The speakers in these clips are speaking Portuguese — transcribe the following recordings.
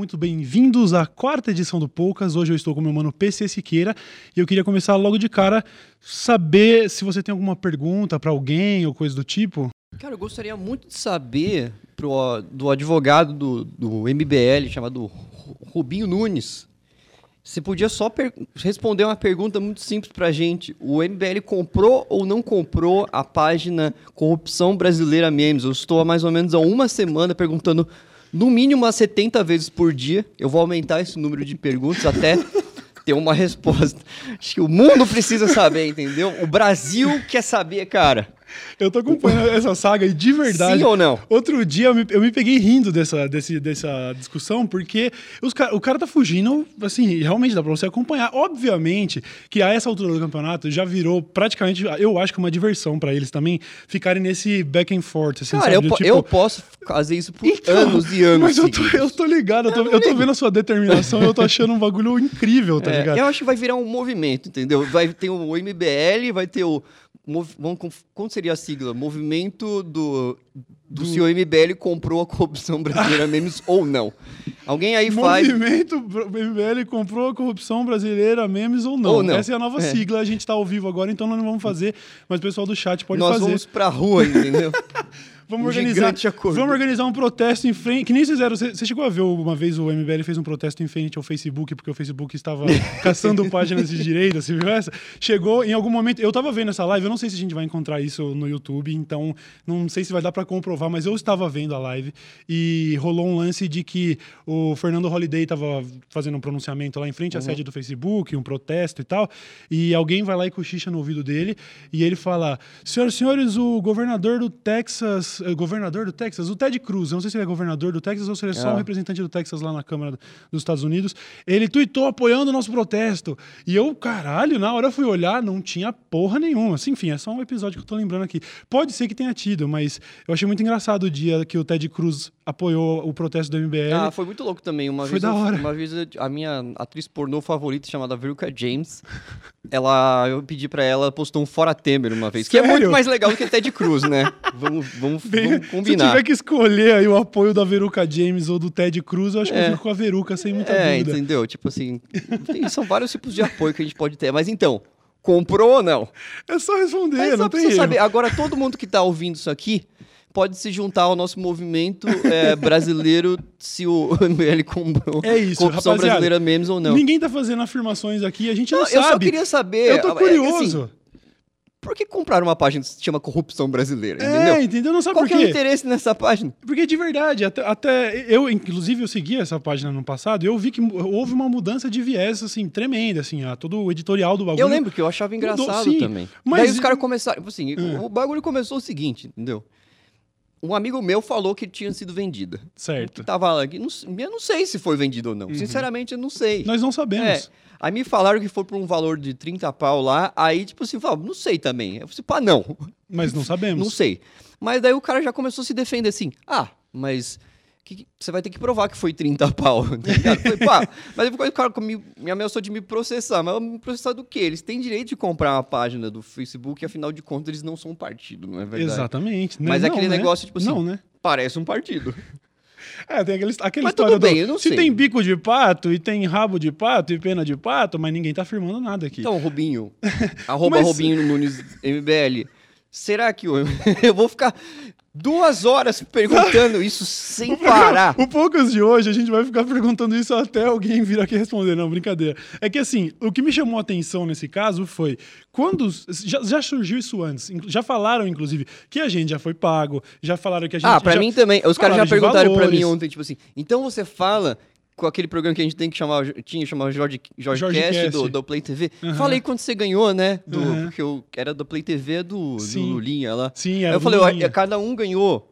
muito bem-vindos à quarta edição do Poucas. Hoje eu estou com meu mano PC Siqueira e eu queria começar logo de cara saber se você tem alguma pergunta para alguém ou coisa do tipo. Cara, eu gostaria muito de saber pro, do advogado do, do MBL chamado Rubinho Nunes. Você podia só responder uma pergunta muito simples pra gente. O MBL comprou ou não comprou a página Corrupção Brasileira Memes? Eu estou há mais ou menos há uma semana perguntando no mínimo umas 70 vezes por dia. Eu vou aumentar esse número de perguntas até ter uma resposta. Acho que o mundo precisa saber, entendeu? O Brasil quer saber, cara. Eu tô acompanhando essa saga e de verdade. Sim ou não? Outro dia eu me, eu me peguei rindo dessa, desse, dessa discussão, porque os, o cara tá fugindo, assim, realmente dá pra você acompanhar. Obviamente que a essa altura do campeonato já virou praticamente, eu acho que uma diversão para eles também ficarem nesse back and forth. Assim, cara, eu, tipo... eu posso fazer isso por então, anos e anos. Mas eu tô, eu tô ligado, eu tô, eu tô vendo a sua determinação, eu tô achando um bagulho incrível, tá é, ligado? Eu acho que vai virar um movimento, entendeu? Vai ter o MBL, vai ter o como seria a sigla? Movimento do, do, do... senhor MBL comprou a corrupção brasileira memes ou não? Alguém aí faz. Movimento MBL comprou a corrupção brasileira memes ou não? Ou não. Essa é a nova é. sigla, a gente está ao vivo agora, então nós não vamos fazer, mas o pessoal do chat pode nós fazer. Nós vamos pra rua, entendeu? Vamos, organizar, vamos organizar um protesto em frente. Que nem fizeram. Você, você chegou a ver uma vez o MBL fez um protesto em frente ao Facebook, porque o Facebook estava caçando páginas de direita, você viu essa? Chegou em algum momento. Eu estava vendo essa live, eu não sei se a gente vai encontrar isso no YouTube, então não sei se vai dar para comprovar, mas eu estava vendo a live e rolou um lance de que o Fernando Holliday estava fazendo um pronunciamento lá em frente à uhum. sede do Facebook, um protesto e tal, e alguém vai lá e cochicha no ouvido dele e ele fala: Senhoras e senhores, o governador do Texas eh, governador do Texas, o Ted Cruz, eu não sei se ele é governador do Texas ou se ele é só um é. representante do Texas lá na Câmara dos Estados Unidos, ele tweetou apoiando o nosso protesto. E eu, caralho, na hora eu fui olhar, não tinha porra nenhuma. Assim, enfim, é só um episódio que eu tô lembrando aqui. Pode ser que tenha tido, mas eu achei muito engraçado o dia que o Ted Cruz apoiou o protesto do MBL. Ah, foi muito louco também. Uma foi vez da hora. uma vez a minha atriz pornô favorita, chamada Veruca James, ela, eu pedi pra ela, postou um Fora Temer uma vez, Sério? que é muito mais legal do que Ted Cruz, né? vamos, vamos, Bem. Se tiver que escolher aí o apoio da Veruca James ou do Ted Cruz, eu acho que eu é. fico com a Veruca, sem muita é, dúvida. É, entendeu? Tipo assim, tem, são vários tipos de apoio que a gente pode ter. Mas então, comprou ou não? É só responder, Mas não tem saber. Agora, todo mundo que tá ouvindo isso aqui pode se juntar ao nosso movimento é, brasileiro se o MBL comprou é isso, corrupção brasileira memes ou não. Ninguém tá fazendo afirmações aqui, a gente não, não sabe. Eu só queria saber. Eu tô curioso. É, assim, por que comprar uma página que se chama Corrupção Brasileira? É, entendeu? É, entendeu? Não sabe Qual por quê? é o interesse nessa página? Porque de verdade, até, até, eu, inclusive, eu segui essa página no passado e eu vi que houve uma mudança de viés, assim, tremenda, assim, a, todo o editorial do bagulho. Eu lembro que eu achava engraçado mudou, também. Mas Daí os caras começaram, assim, é. o bagulho começou o seguinte, entendeu? Um amigo meu falou que tinha sido vendida. Certo. Que tava lá. Não, eu não sei se foi vendido ou não. Uhum. Sinceramente, eu não sei. Nós não sabemos. É. Aí me falaram que foi por um valor de 30 pau lá. Aí, tipo assim, falaram, não sei também. Eu falei, pá, não. Mas não sabemos. não sei. Mas daí o cara já começou a se defender assim. Ah, mas que, você vai ter que provar que foi 30 pau. Tá falei, pá, mas depois o cara me, me ameaçou de me processar. Mas me processar do quê? Eles têm direito de comprar uma página do Facebook, afinal de contas, eles não são um partido, não é verdade? Exatamente. Mas é aquele né? negócio, tipo assim, não, né? parece um partido. É, tem aquele, aquele mas história tudo bem, do, eu não se sei. tem bico de pato e tem rabo de pato e pena de pato, mas ninguém tá afirmando nada aqui. Então, Rubinho, arroba mas... Rubinho Nunes MBL, será que eu, eu vou ficar duas horas perguntando isso sem parar? O Poucas de hoje a gente vai ficar perguntando isso até alguém vir aqui responder, não, brincadeira. É que assim, o que me chamou a atenção nesse caso foi quando. Já, já, surgiu isso antes. Já falaram, inclusive, que a gente já foi pago. Já falaram que a gente. Ah, pra já, mim também. Os caras já perguntaram para mim ontem, tipo assim. Então você fala com aquele programa que a gente tem que chamar, tinha chamado Jorge, Jorge, Jorge Cast, Cast. Do, do Play TV. Uhum. Falei quando você ganhou, né? Do, uhum. Porque eu era do Play TV do, do Lulinha lá. Sim, Aí eu falei, ó, cada um ganhou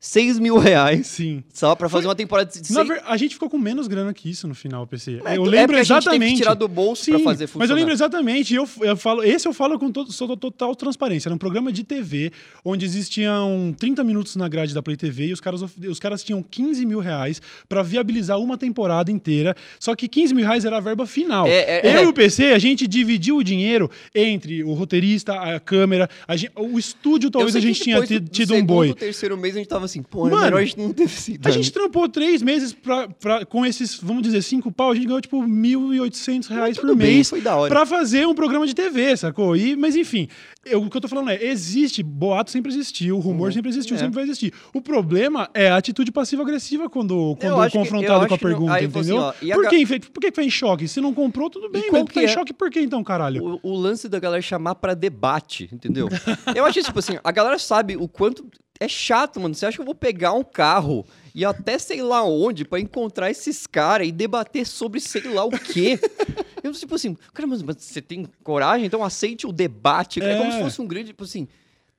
6 mil reais. Sim. Só pra fazer uma temporada de. Na ver... A gente ficou com menos grana que isso no final, PC. É, eu lembro é exatamente. A gente que tirar do bolso Sim, pra fazer funcionar. Mas eu lembro exatamente. Eu, eu falo, esse eu falo com todo, total transparência. Era um programa de TV onde existiam 30 minutos na grade da Play TV e os caras, os caras tinham 15 mil reais pra viabilizar uma temporada inteira. Só que 15 mil reais era a verba final. É, é, eu é. e o PC, a gente dividiu o dinheiro entre o roteirista, a câmera, a gente, o estúdio talvez a gente tinha tido um boi. No terceiro mês a gente tava assim, pô, Mano, melhor a gente não ter sido. A gente trampou três meses pra, pra, com esses, vamos dizer, cinco pau, a gente ganhou tipo 1.800 reais por bem, mês pra fazer um programa de TV, sacou? E, mas enfim, eu, o que eu tô falando é, existe, boato sempre existiu, rumor uhum. sempre existiu, é. sempre vai existir. O problema é a atitude passiva-agressiva quando, quando confrontado que, com a pergunta, não, entendeu? Assim, ó, por, que, por que foi em choque? Se não comprou, tudo bem, mas tá em é? choque por que então, caralho? O, o lance da galera chamar pra debate, entendeu? eu acho tipo assim, a galera sabe o quanto é chato, mano. Você acha que eu vou pegar um carro e até sei lá onde para encontrar esses caras e debater sobre sei lá o quê? eu, tipo assim, cara, mas, mas você tem coragem? Então aceite o debate. É, é como se fosse um grande, tipo assim,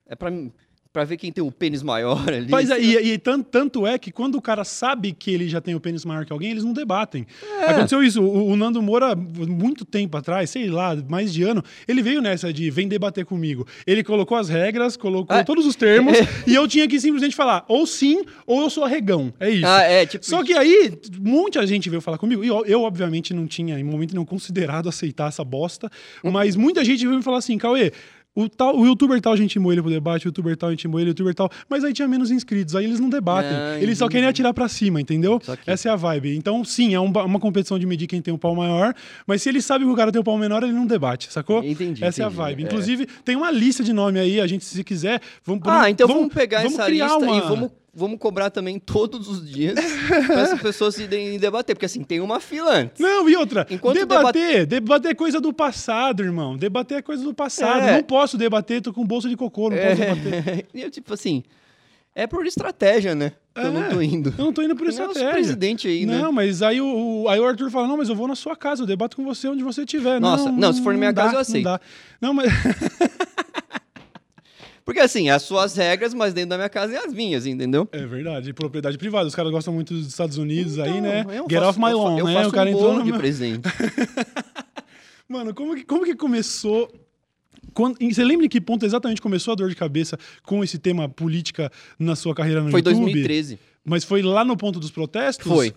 é para mim Pra ver quem tem o pênis maior ali. Mas é, e, e tanto, tanto, é que quando o cara sabe que ele já tem o pênis maior que alguém, eles não debatem. É. Aconteceu isso. O, o, Nando Moura, muito tempo atrás, sei lá, mais de ano, ele veio nessa de vem debater comigo. Ele colocou as regras, colocou é. todos os termos, e eu tinha que simplesmente falar ou sim, ou eu sou arregão. É isso. Ah, é, tipo Só que aí, muita gente veio falar comigo, e eu, eu, obviamente, não tinha, em momento nenhum, considerado aceitar essa bosta, hum. mas muita gente veio me falar assim, Cauê, o, tal, o youtuber tal a gente chamou ele pro debate, o youtuber tal a gente chamou ele, o youtuber tal. Mas aí tinha menos inscritos, aí eles não debatem. Ah, eles só querem atirar pra cima, entendeu? Essa é a vibe. Então, sim, é um, uma competição de medir quem tem um pau maior, mas se ele sabe que o cara tem um pau menor, ele não debate, sacou? Entendi. Essa entendi. é a vibe. É. Inclusive, tem uma lista de nome aí, a gente, se quiser, vamos. Ah, então vamos, vamos pegar vamos essa lista uma... e vamos vamos cobrar também todos os dias para as pessoas se debater, porque assim, tem uma fila antes. Não, e outra, Enquanto debater, debater é coisa do passado, irmão. Debater é coisa do passado. É. Não posso debater, tô com bolsa de cocô, não é. posso debater. E eu, tipo assim, é por estratégia, né? É, eu não tô indo. Eu não tô indo por estratégia. Não, presidente aí, né? Não, mas aí o, aí o Arthur fala: não, mas eu vou na sua casa, eu debato com você onde você estiver. Nossa, não, não, se for na minha casa, eu aceito. Não, não mas. Porque assim, as suas regras, mas dentro da minha casa é as minhas, entendeu? É verdade. Propriedade privada. Os caras gostam muito dos Estados Unidos então, aí, né? Get faço, off my lawn, eu, né? Eu faço o cara um entrou no de presente. Mano, como que, como que começou quando, você lembra em que ponto exatamente começou a dor de cabeça com esse tema política na sua carreira no foi YouTube? Foi 2013. Mas foi lá no ponto dos protestos? Foi.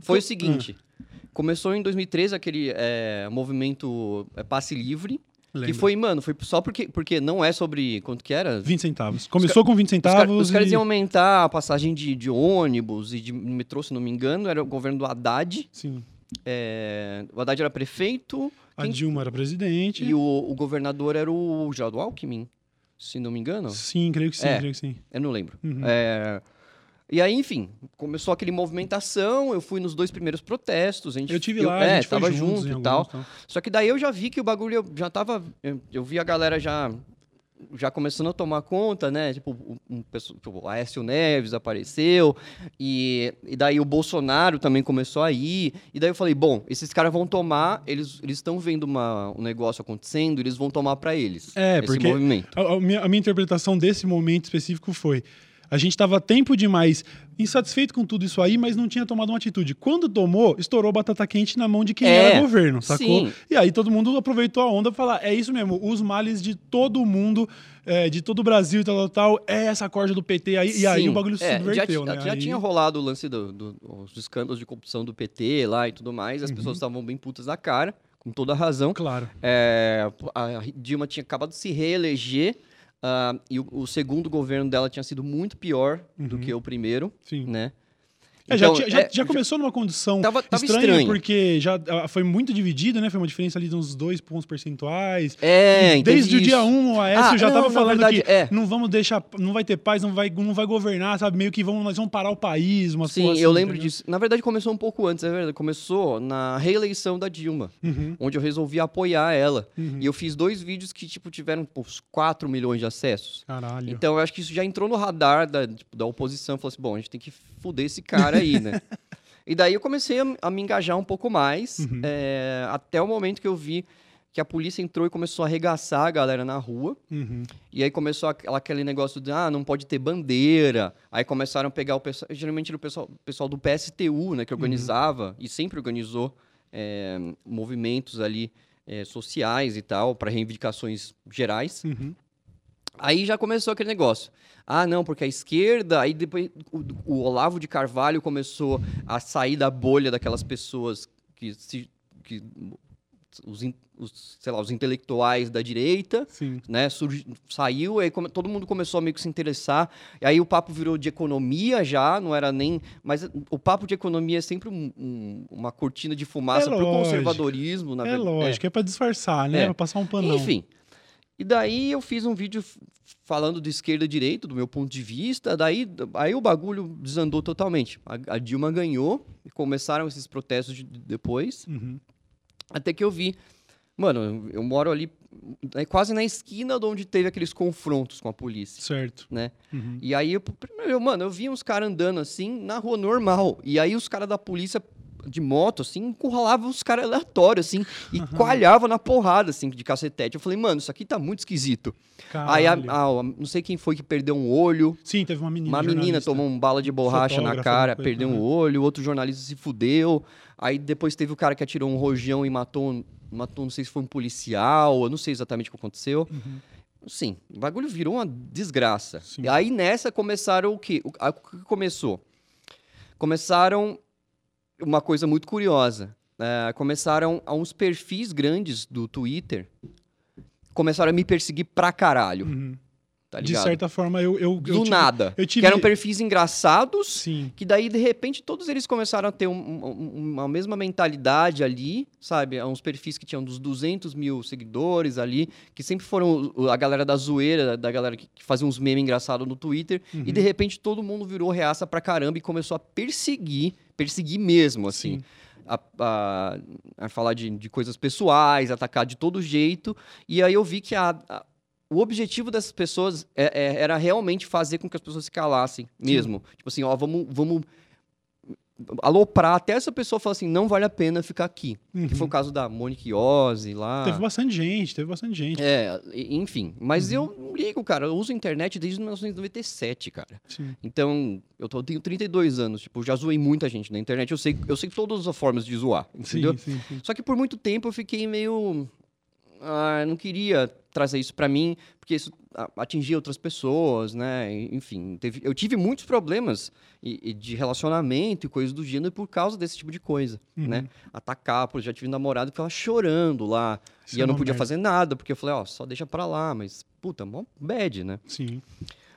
Foi o seguinte. Ah. Começou em 2013 aquele é, movimento é, passe livre, Lembra. Que foi, mano, foi só porque, porque não é sobre quanto que era? 20 centavos. Começou com 20 centavos. Os, os caras iam aumentar a passagem de, de ônibus e de metrô, se não me engano, era o governo do Haddad. Sim. É, o Haddad era prefeito. A quem... Dilma era presidente. E o, o governador era o Geraldo Alckmin, se não me engano. Sim, creio que sim, é, creio que sim. Eu não lembro. Uhum. É, e aí, enfim, começou aquele movimentação, eu fui nos dois primeiros protestos. A gente, eu tive lá, eu, é, a gente tava junto e tal. Então. Só que daí eu já vi que o bagulho já tava. Eu, eu vi a galera já já começando a tomar conta, né? Tipo, um, tipo, Aécio Neves apareceu, e, e daí o Bolsonaro também começou a ir. E daí eu falei, bom, esses caras vão tomar, eles estão vendo uma, um negócio acontecendo, eles vão tomar para eles. É, porque movimento. A, a, minha, a minha interpretação desse momento específico foi a gente estava tempo demais insatisfeito com tudo isso aí, mas não tinha tomado uma atitude. Quando tomou, estourou batata quente na mão de quem é, era governo, sacou? Sim. E aí todo mundo aproveitou a onda para falar: é isso mesmo, os males de todo mundo, é, de todo o Brasil e tal, tal, tal, é essa corda do PT. Aí, e aí o bagulho se é, subverteu, já, né? Já aí... tinha rolado o lance dos do, do, escândalos de corrupção do PT lá e tudo mais, as uhum. pessoas estavam bem putas da cara, com toda razão. Claro. É, a Dilma tinha acabado de se reeleger. Uh, e o, o, segundo governo dela tinha sido muito pior uhum. do que o primeiro, Sim. né? É, então, já, já, é, já, começou numa condição tava, tava estranha, estranho. porque já ah, foi muito dividido, né? Foi uma diferença ali de uns dois pontos percentuais. É, Desde o dia 1, um, o Aécio ah, já estava falando verdade, que é. não vamos deixar, não vai ter paz, não vai, não vai governar, sabe? Meio que vamos, nós vamos parar o país, uma Sim, assim, eu lembro entendeu? disso. Na verdade, começou um pouco antes, é verdade. Começou na reeleição da Dilma, uhum. onde eu resolvi apoiar ela. Uhum. E eu fiz dois vídeos que, tipo, tiveram pô, 4 milhões de acessos. Caralho. Então, eu acho que isso já entrou no radar da, tipo, da oposição. Falou assim, bom, a gente tem que fuder esse cara aí, né? E daí eu comecei a, a me engajar um pouco mais, uhum. é, até o momento que eu vi que a polícia entrou e começou a arregaçar a galera na rua. Uhum. E aí começou aquele negócio de, ah, não pode ter bandeira. Aí começaram a pegar o pessoal, geralmente o pessoal, pessoal do PSTU, né, que uhum. organizava uhum. e sempre organizou é, movimentos ali é, sociais e tal, para reivindicações gerais. Uhum. Aí já começou aquele negócio. Ah, não, porque a esquerda. Aí depois o, o, Olavo de Carvalho começou a sair da bolha daquelas pessoas que se. Que os, os, sei lá, os intelectuais da direita, Sim. né? Surgi, saiu, aí come, todo mundo começou a meio que se interessar. E aí o papo virou de economia já, não era nem. Mas o papo de economia é sempre um, um, uma cortina de fumaça É pro lógico. conservadorismo, na É verdade. lógico, é, pra disfarçar, né? É. Pra passar um panão. Enfim. E daí eu fiz um vídeo falando de esquerda e direita, do meu ponto de vista. Daí aí o bagulho desandou totalmente. A, a Dilma ganhou e começaram esses protestos de- depois. Uhum. Até que eu vi. Mano, eu moro ali é, quase na esquina de onde teve aqueles confrontos com a polícia, Certo. né? Uhum. E aí, eu, mano, eu vi uns caras andando assim na rua normal. E aí os caras da polícia de moto, assim, encurralavam os caras aleatórios, assim, e coalhavam na porrada, assim, de cacetete. Eu falei, mano, isso aqui tá muito esquisito. Aí, a- Caralho. a- não sei quem foi que perdeu um olho. Sim, teve uma menina. Uma menina tomou um bala de borracha na cara, coisa, perdeu um aham. olho, outro jornalista se fudeu. Aí depois teve o cara que atirou um rojão e matou, um- matou não sei se foi um policial, eu não sei exatamente o que aconteceu. Sim, o bagulho virou uma desgraça. Sim. E aí nessa começaram o quê? O que começou? Começaram uma coisa muito curiosa. É, começaram a uns perfis grandes do Twitter começaram a me perseguir pra caralho, Uhum. tá De certa forma, eu. eu, eu Do tive- nada. eu tive- Que eram perfis engraçados, Sim. que daí, de repente, todos eles começaram a ter um- um- uma mesma mentalidade ali, sabe? Uns perfis que tinham dos 200 mil seguidores ali, que sempre foram a galera da zoeira, da galera que, que fazia uns memes engraçados no Twitter, Uhum. e de repente todo mundo virou reaça pra caramba e começou a perseguir, perseguir mesmo, assim. Sim. A, a- a falar de, de coisas pessoais, atacar de todo jeito. E aí eu vi que a- a- o objetivo dessas pessoas é- é- era realmente fazer com que as pessoas se calassem mesmo. Tipo assim, ó, vamos, vamos aloprar até essa pessoa falar assim, não vale a pena ficar aqui. Que foi o caso da Monique Ozzy lá. Uhum. Teve bastante gente, teve bastante gente. É, enfim. Mas Uhum. eu não ligo, cara. Eu uso a internet desde 1997, cara. Sim. Então, eu, tô, tenho 32 anos. Tipo, já zoei muita gente na internet. Eu sei, eu sei todas as formas de zoar, entendeu? Sim, sim, sim. Só que por muito tempo eu fiquei meio. Ah, não queria trazer isso pra mim, porque isso a- atingia outras pessoas, né? Enfim, teve- eu tive muitos problemas e- e de relacionamento e coisas do gênero por causa desse tipo de coisa, Uhum. né? Atacar, por já tive namorado que ficava chorando lá. Isso e é eu não podia merda. fazer nada, porque eu falei, ó, só deixa pra lá, mas, puta, mó bad, né? Sim.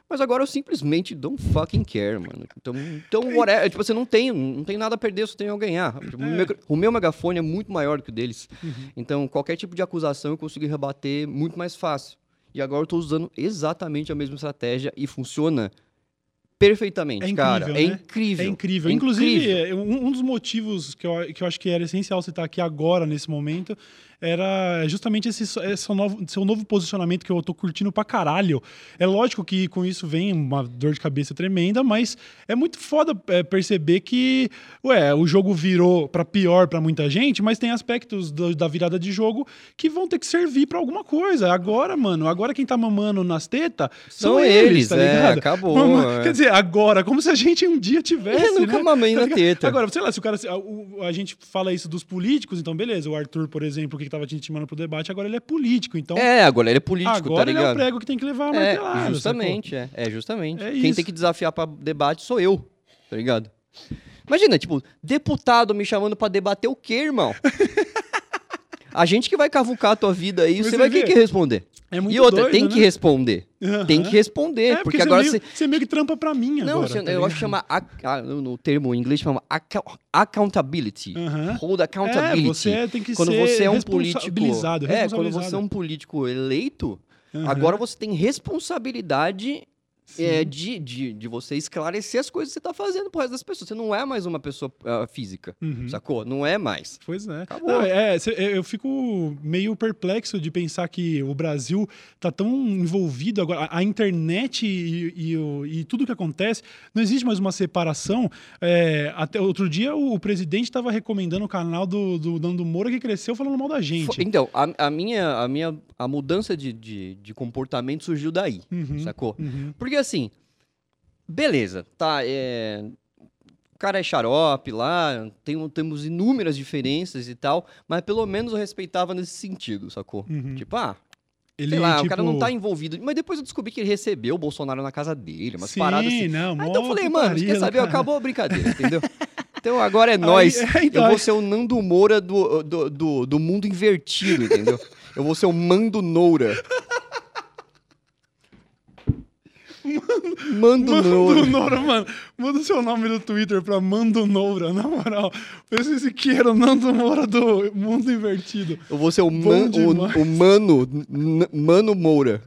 Mas agora eu simplesmente don't fucking care, mano. Então, então whatever. Tipo, você não tem, não tem nada a perder, só tem a ganhar. Tipo, o, É. meu, o meu megafone é muito maior do que o deles. Uhum. Então, qualquer tipo de acusação eu consigo rebater muito mais fácil. E agora eu tô usando exatamente a mesma estratégia e funciona perfeitamente, É incrível, cara. É né? incrível. É incrível. É Inclusive, incrível. é, um, um dos motivos que eu, que eu acho que era essencial citar aqui agora, nesse momento, era justamente esse, esse novo, seu novo posicionamento que eu tô curtindo pra caralho. É lógico que com isso vem uma dor de cabeça tremenda, mas é muito foda é, perceber que, ué, o jogo virou pra pior pra muita gente, mas tem aspectos do- da virada de jogo que vão ter que servir pra alguma coisa. Agora, mano, agora quem tá mamando nas tetas são, São eles, eles, tá é, ligado? acabou, Mama- é. Quer dizer, agora, como se a gente um dia tivesse. Eu nunca né? mamei Tá na teta. Agora, sei lá, se o cara. A, a gente fala isso dos políticos, então beleza. O Arthur, por exemplo, que tava te intimando pro debate, agora ele é político. Então, É, agora ele é político, agora tá ele é o prego que tem que levar a É, martelada. justamente, é. É, justamente. É Quem isso. tem que desafiar pra debate sou eu, tá ligado? Imagina, tipo, deputado me chamando pra debater o quê, irmão? a gente que vai cavucar a tua vida aí, você você vai ter vê, que responder. É muito e outra, doido, tem né? que responder. Aham. Tem que responder, É, porque, você agora meio, você... você meio que trampa pra mim Não, agora. você- tá eu acho que chama, no termo em inglês, chama accountability. Aham. Hold accountability. É, você tem que quando ser você é um político. responsabilizado, É, quando você é um político eleito, Aham. agora você tem responsabilidade é, de, de, de você esclarecer as coisas que você tá fazendo pro resto das pessoas. Você não é mais uma pessoa ah, física, Uhum. sacou? Não é mais. Pois é. Acabou. Não, é, é, Eu fico meio perplexo de pensar que o Brasil tá tão envolvido agora. A, a internet e, e o- e tudo que acontece, não existe mais uma separação. É, até outro dia o, o presidente estava recomendando o canal do, do Nando Moura que cresceu falando mal da gente. Então, a, a minha, a minha a mudança de, de, de comportamento surgiu daí, Uhum, sacou? uhum. Porque assim, beleza, tá, é... O cara é xarope lá, tem, temos inúmeras diferenças e tal, mas pelo menos eu respeitava nesse sentido, sacou? Uhum. Tipo, ah, Ele, sei lá, tipo, o cara não tá envolvido. Mas depois eu descobri que ele recebeu o Bolsonaro na casa dele, umas Sim, paradas assim. não, Ah, mó então eu falei, mano, quer saber? caralho. Acabou a brincadeira, entendeu? Então agora é nós. É, então, eu vou ser o Nando Moura do, do, do, do mundo invertido, entendeu? Eu vou ser o Mando Noura. Mando, Mando Noura. Noura, mano. Muda o seu nome do Twitter pra Mando Noura, na moral. Pensa se queira o Nando Moura do mundo invertido. Eu vou ser o, man, o, o, Mano, Mano Moura.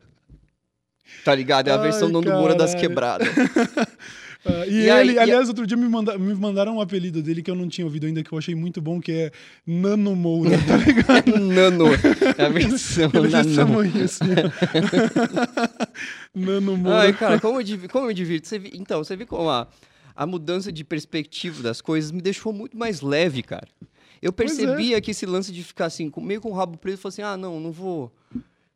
Tá ligado? É a Ai, versão Nando Moura das quebradas. Uh, e, e, ele, aí, aliás, e... outro dia me, manda, me mandaram um apelido dele que eu não tinha ouvido ainda, que eu achei muito bom, que é Nano Moura, tá ligado? nano. É a versão ele nano. Isso, nano Moura. Ai, cara, como eu, como eu divirto. Você, então, você viu como a, a mudança de perspectiva das coisas me deixou muito mais leve, cara. Eu percebia é. que esse lance de ficar assim, meio com o rabo preso, falou assim, ah, não, não vou...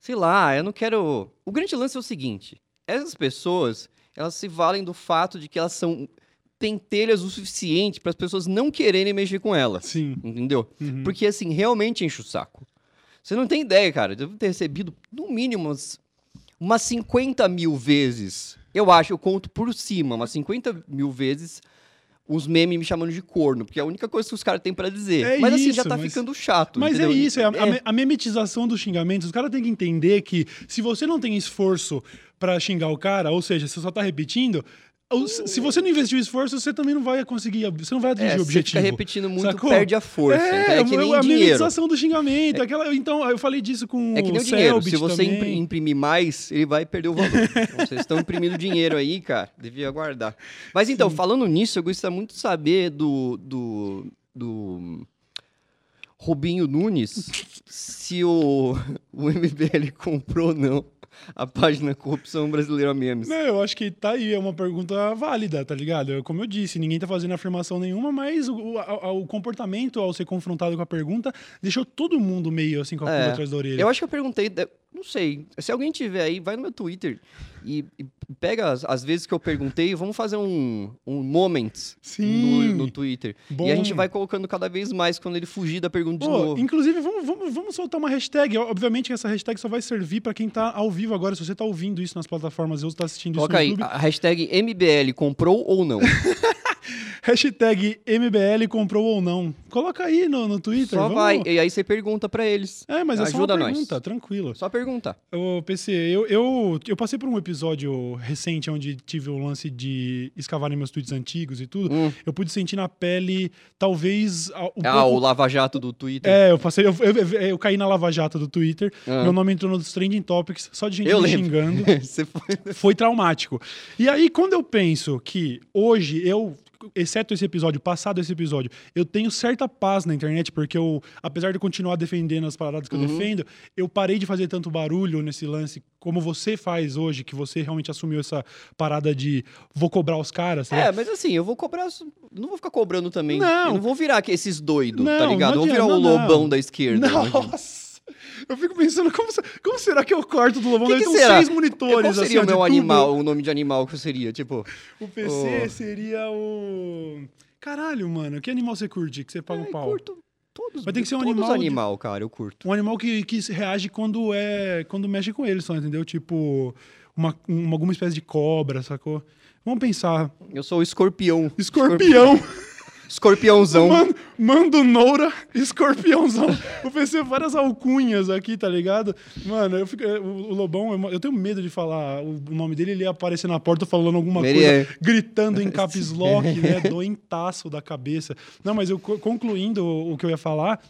Sei lá, eu não quero... O grande lance é o seguinte, essas pessoas elas se valem do fato de que elas são pentelhas o suficiente para as pessoas não quererem mexer com elas. Sim. Entendeu? Uhum. Porque, assim, realmente enche o saco. Você não tem ideia, cara. Eu devo ter recebido, no mínimo, umas, umas 50 mil vezes. Eu acho, eu conto por cima, umas 50 mil vezes uns memes me chamando de corno, porque é a única coisa que os caras têm para dizer. É mas assim, já tá mas... ficando chato. Mas entendeu? é isso, é a, é. a memetização dos xingamentos. Os caras têm que entender que se você não tem esforço para xingar o cara, ou seja, você só tá repetindo, se você não investir esforço, você também não vai conseguir, você não vai atingir é, o objetivo. Fica repetindo muito, sacou? perde a força. É, é que nem a dinheiro. do xingamento. É, aquela, então, eu falei disso com É que nem o, dinheiro. Se você também. imprimir mais, ele vai perder o valor. então, vocês estão imprimindo dinheiro aí, cara. Devia guardar. Mas então, Sim. falando nisso, eu gostaria muito de saber do, do, do Rubinho Nunes se o, o MBL comprou ou não a página Corrupção Brasileira Memes? Não, eu acho que tá aí, é uma pergunta válida, tá ligado? Como eu disse, ninguém tá fazendo afirmação nenhuma, mas o, a, o comportamento ao ser confrontado com a pergunta deixou todo mundo meio assim com a é, atrás da orelha. Eu acho que eu perguntei, não sei, se alguém tiver aí, vai no meu Twitter e, e pega as, as, vezes que eu perguntei, vamos fazer um, um moments Sim, no, no Twitter. Bom. E a gente vai colocando cada vez mais quando ele fugir da pergunta Pô, de novo. Inclusive, vamos, vamos, vamos soltar uma hashtag. Obviamente essa hashtag só vai servir para quem tá ao vivo agora. Se você tá ouvindo isso nas plataformas, ou está assistindo Coloca isso no aí, a hashtag MBL comprou ou não. Hashtag MBL comprou ou não. Coloca aí no, no Twitter. Só vamos... vai. E aí você pergunta para eles. É, mas é Ajuda só uma pergunta, nós. tranquilo. Só pergunta. Ô, PC, eu, eu, eu passei por um episódio recente onde tive o lance de escavar meus tweets antigos e tudo. Hum. Eu pude sentir na pele, talvez. Ah, pouco... o Lava Jato do Twitter. É, eu passei. Eu, eu, eu, eu caí na Lava Jato do Twitter. Ah. Meu nome entrou nos trending topics, só de gente eu me lembro. xingando. foi... foi traumático. E aí, quando eu penso que hoje eu exceto esse episódio, passado esse episódio, eu tenho certa paz na internet, porque eu, apesar de continuar defendendo as paradas que uhum. eu defendo, eu parei de fazer tanto barulho nesse lance como você faz hoje, que você realmente assumiu essa parada de vou cobrar os caras. Tá é, mas assim, eu vou cobrar. Não vou ficar cobrando também. Não. Eu não vou virar esses doidos, tá ligado? Não, não vou virar o lobão da esquerda. Nossa! Eu fico pensando, como, como será que é o quarto do Lobão? Que Deve ter seis monitores. Qual seria assim, o meu animal, o nome de animal que seria? Tipo. O PC o... seria o. Caralho, mano. Que animal você curte? Que você paga o um pau? Curto todos. Mas tem que ser um animal. animal, de... cara, eu curto. Um animal que, que reage quando é. quando mexe com ele, só, entendeu? Tipo. Uma, uma, alguma espécie de cobra, sacou? Vamos pensar. Eu sou o escorpião. Escorpião! escorpião. Escorpiãozão. Mano, Mando Noura, escorpiãozão. Eu pensei várias alcunhas aqui, tá ligado? Mano, eu fico, o, Lobão, eu tenho medo de falar o nome dele, ele ia aparecer na porta falando alguma coisa, é. gritando em caps lock, né? Doentaço da cabeça. Não, mas eu concluindo o que eu ia falar,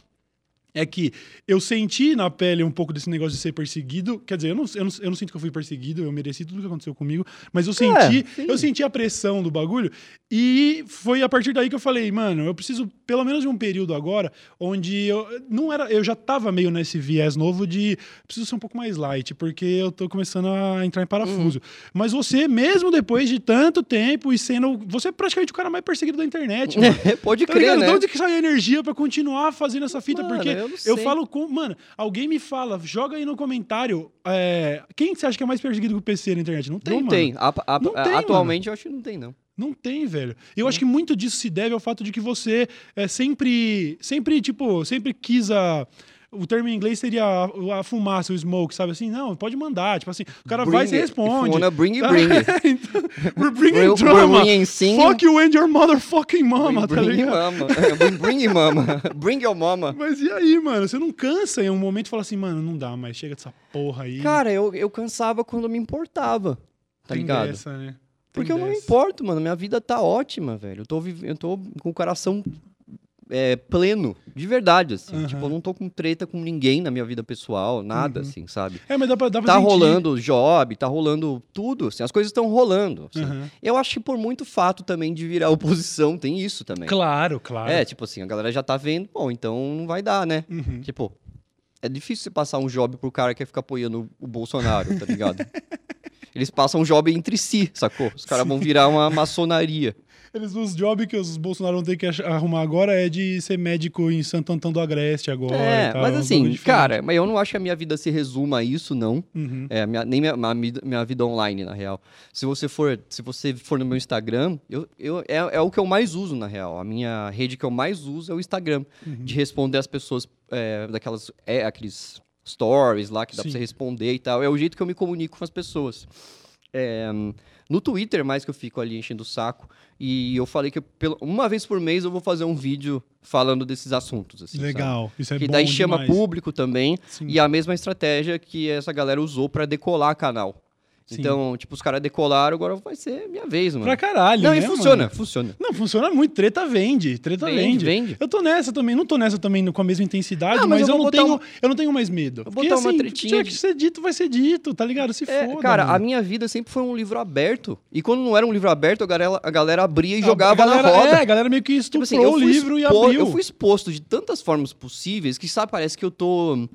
é que eu senti na pele um pouco desse negócio de ser perseguido. Quer dizer, eu não, eu não, eu não sinto que eu fui perseguido, eu mereci tudo que aconteceu comigo, mas eu senti, é, eu senti a pressão do bagulho. E foi a partir daí que eu falei, mano, eu preciso pelo menos de um período agora onde eu não era, eu já tava meio nesse viés novo de preciso ser um pouco mais light, porque eu tô começando a entrar em parafuso. Uhum. Mas você, mesmo depois de tanto tempo e sendo, você é praticamente o cara mais perseguido da internet, mano. Pode tá crer, né? De onde que sai a energia para continuar fazendo essa fita? Mano, porque eu, eu, falo com. Mano, alguém me fala, joga aí no comentário. É, quem você acha que é mais perseguido que o PC na internet? Não tem, não mano. Tem. A, a, não tem. Atualmente mano. eu acho que não tem, não. Não tem, velho. Eu acho que muito disso se deve ao fato de que você é sempre, sempre, tipo, sempre quis a o termo em inglês seria a, a, fumaça, o smoke, sabe assim? Não, pode mandar. Tipo assim, o cara bring vai e responde. Wanna bring it, bring it. então, we're bringing we're, drama. We're Fuck you and your motherfucking mama, bring, tá ligado? Mama. bring, bring mama. Bring your mama. Mas e aí, mano? Você não cansa em um momento e fala assim, mano, não dá mais, chega dessa porra aí. Cara, eu, eu cansava quando me importava, tá Tem ligado? Dessa, né? Porque eu não importo, mano. Minha vida tá ótima, velho. Eu tô, eu tô com o coração é, pleno, de verdade, assim. Uhum. Tipo, eu não tô com treta com ninguém na minha vida pessoal, nada, uhum. assim, sabe? É, mas dá pra, dá pra Tá sentir. rolando job, tá rolando tudo, assim, as coisas estão rolando. Assim. Uhum. Eu acho que por muito fato também de virar oposição, tem isso também. Claro, claro. É, tipo assim, a galera já tá vendo, bom, então não vai dar, né? Uhum. Tipo, é difícil você passar um job pro cara que quer ficar apoiando o Bolsonaro, tá ligado? Eles passam um job entre si, sacou? Os caras vão virar uma maçonaria. Eles, os jobs que os Bolsonaro vão ter que arrumar agora é de ser médico em Santo Antão do Agreste agora. É, tal, mas assim, cara, mas eu não acho que a minha vida se resuma a isso, não. Uhum. É, minha, nem minha, minha, vida online, na real. Se você for, se você for no meu Instagram, eu, eu, é, é o que eu mais uso, na real. A minha rede que eu mais uso é o Instagram. Uhum. De responder as pessoas é, daquelas. É, aqueles stories lá que dá Sim. pra você responder e tal. É o jeito que eu me comunico com as pessoas. É, no Twitter, mais que eu fico ali enchendo o saco. E eu falei que pelo, uma vez por mês eu vou fazer um vídeo falando desses assuntos. Assim, Legal, sabe? isso é que bom daí chama demais. público também. Sim. E a mesma estratégia que essa galera usou para decolar canal. Sim. Então, tipo, os caras decolaram, agora vai ser minha vez, mano. Pra caralho, Não, né, e funciona, mano? funciona. Não, funciona muito. Treta vende, treta vende, vende. vende. Eu tô nessa também, não tô nessa também com a mesma intensidade, ah, mas, mas eu, eu não tenho, uma... eu não tenho mais medo. Eu botar uma assim, tretinha. De... que ser dito, vai ser dito, tá ligado? Se é, foda. Cara, mano. a minha vida sempre foi um livro aberto. E quando não era um livro aberto, a galera, a galera abria e a, jogava galera, na roda. É, a galera meio que estuprou tipo assim, o livro expo... e abriu. Eu fui exposto de tantas formas possíveis que, sabe, parece que eu tô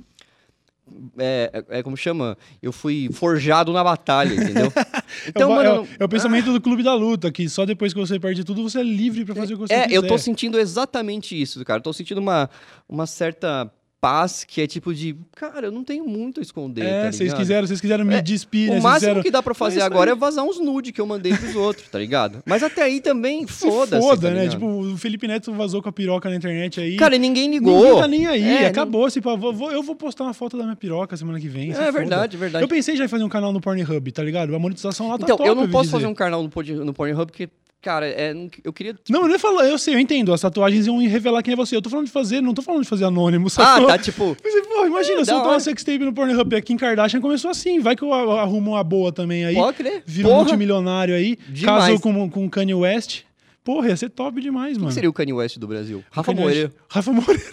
é, é, é, como chama? Eu fui forjado na batalha, entendeu? Então, é, o, mano, é, o pensamento ah, do clube da luta, que só depois que você perde tudo, você é livre para fazer o que você é, quiser. É, eu tô sentindo exatamente isso, cara. Eu tô sentindo uma, uma certa paz que é tipo de, cara, eu não tenho muito a esconder. É, tá vocês quiseram, vocês quiseram me é, despir, né? O máximo quiseram... que dá pra fazer agora é vazar uns nude que eu mandei pros outros, tá ligado? Mas até aí também, foda-se. Foda, tá né? Tipo, o Felipe Neto vazou com a piroca na internet aí. Cara, e ninguém ligou. Ninguém tá nem aí, é, acabou. Assim, pô, vou, eu vou postar uma foto da minha piroca semana que vem. É verdade, verdade. Eu pensei já em fazer um canal no Pornhub, tá ligado? A monetização lá tá então, top, eu não posso fazer um canal no, no Pornhub porque Cara, é, eu queria. Tipo... Não, eu nem falo, eu sei, eu entendo. As tatuagens iam revelar quem é você. Eu tô falando de fazer, não tô falando de fazer anônimo. Ah, tá, tipo. Pô, imagina, é, se eu uma sextape no Pornhub aqui em Kardashian começou assim. Vai que eu arrumo uma boa também aí. Pode crer. Vira um multimilionário aí. Demais. Casou com, com Kanye West. Porra, ia ser top demais, Quem mano. Quem seria o Kanye West do Brasil? Rafa Moreira. Rafa Moreira.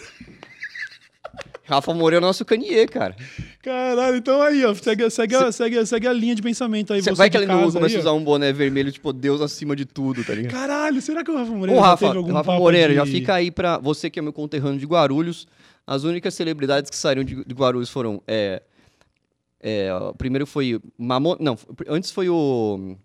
Rafa Moreira é o nosso Kanye, cara. Caralho, então aí, ó, segue, segue, Cê... segue, segue a linha de pensamento aí. Cê vai que ele começa a usar um boné vermelho, tipo, Deus acima de tudo, tá ligado? Caralho, será que o Rafa Moreira Ô, Rafa, teve algum Rafa Moreira, de... já fica aí pra você que é meu conterrâneo de Guarulhos. As únicas celebridades que saíram de, de Guarulhos foram. É, é, o primeiro foi Mamon. Não, antes foi o.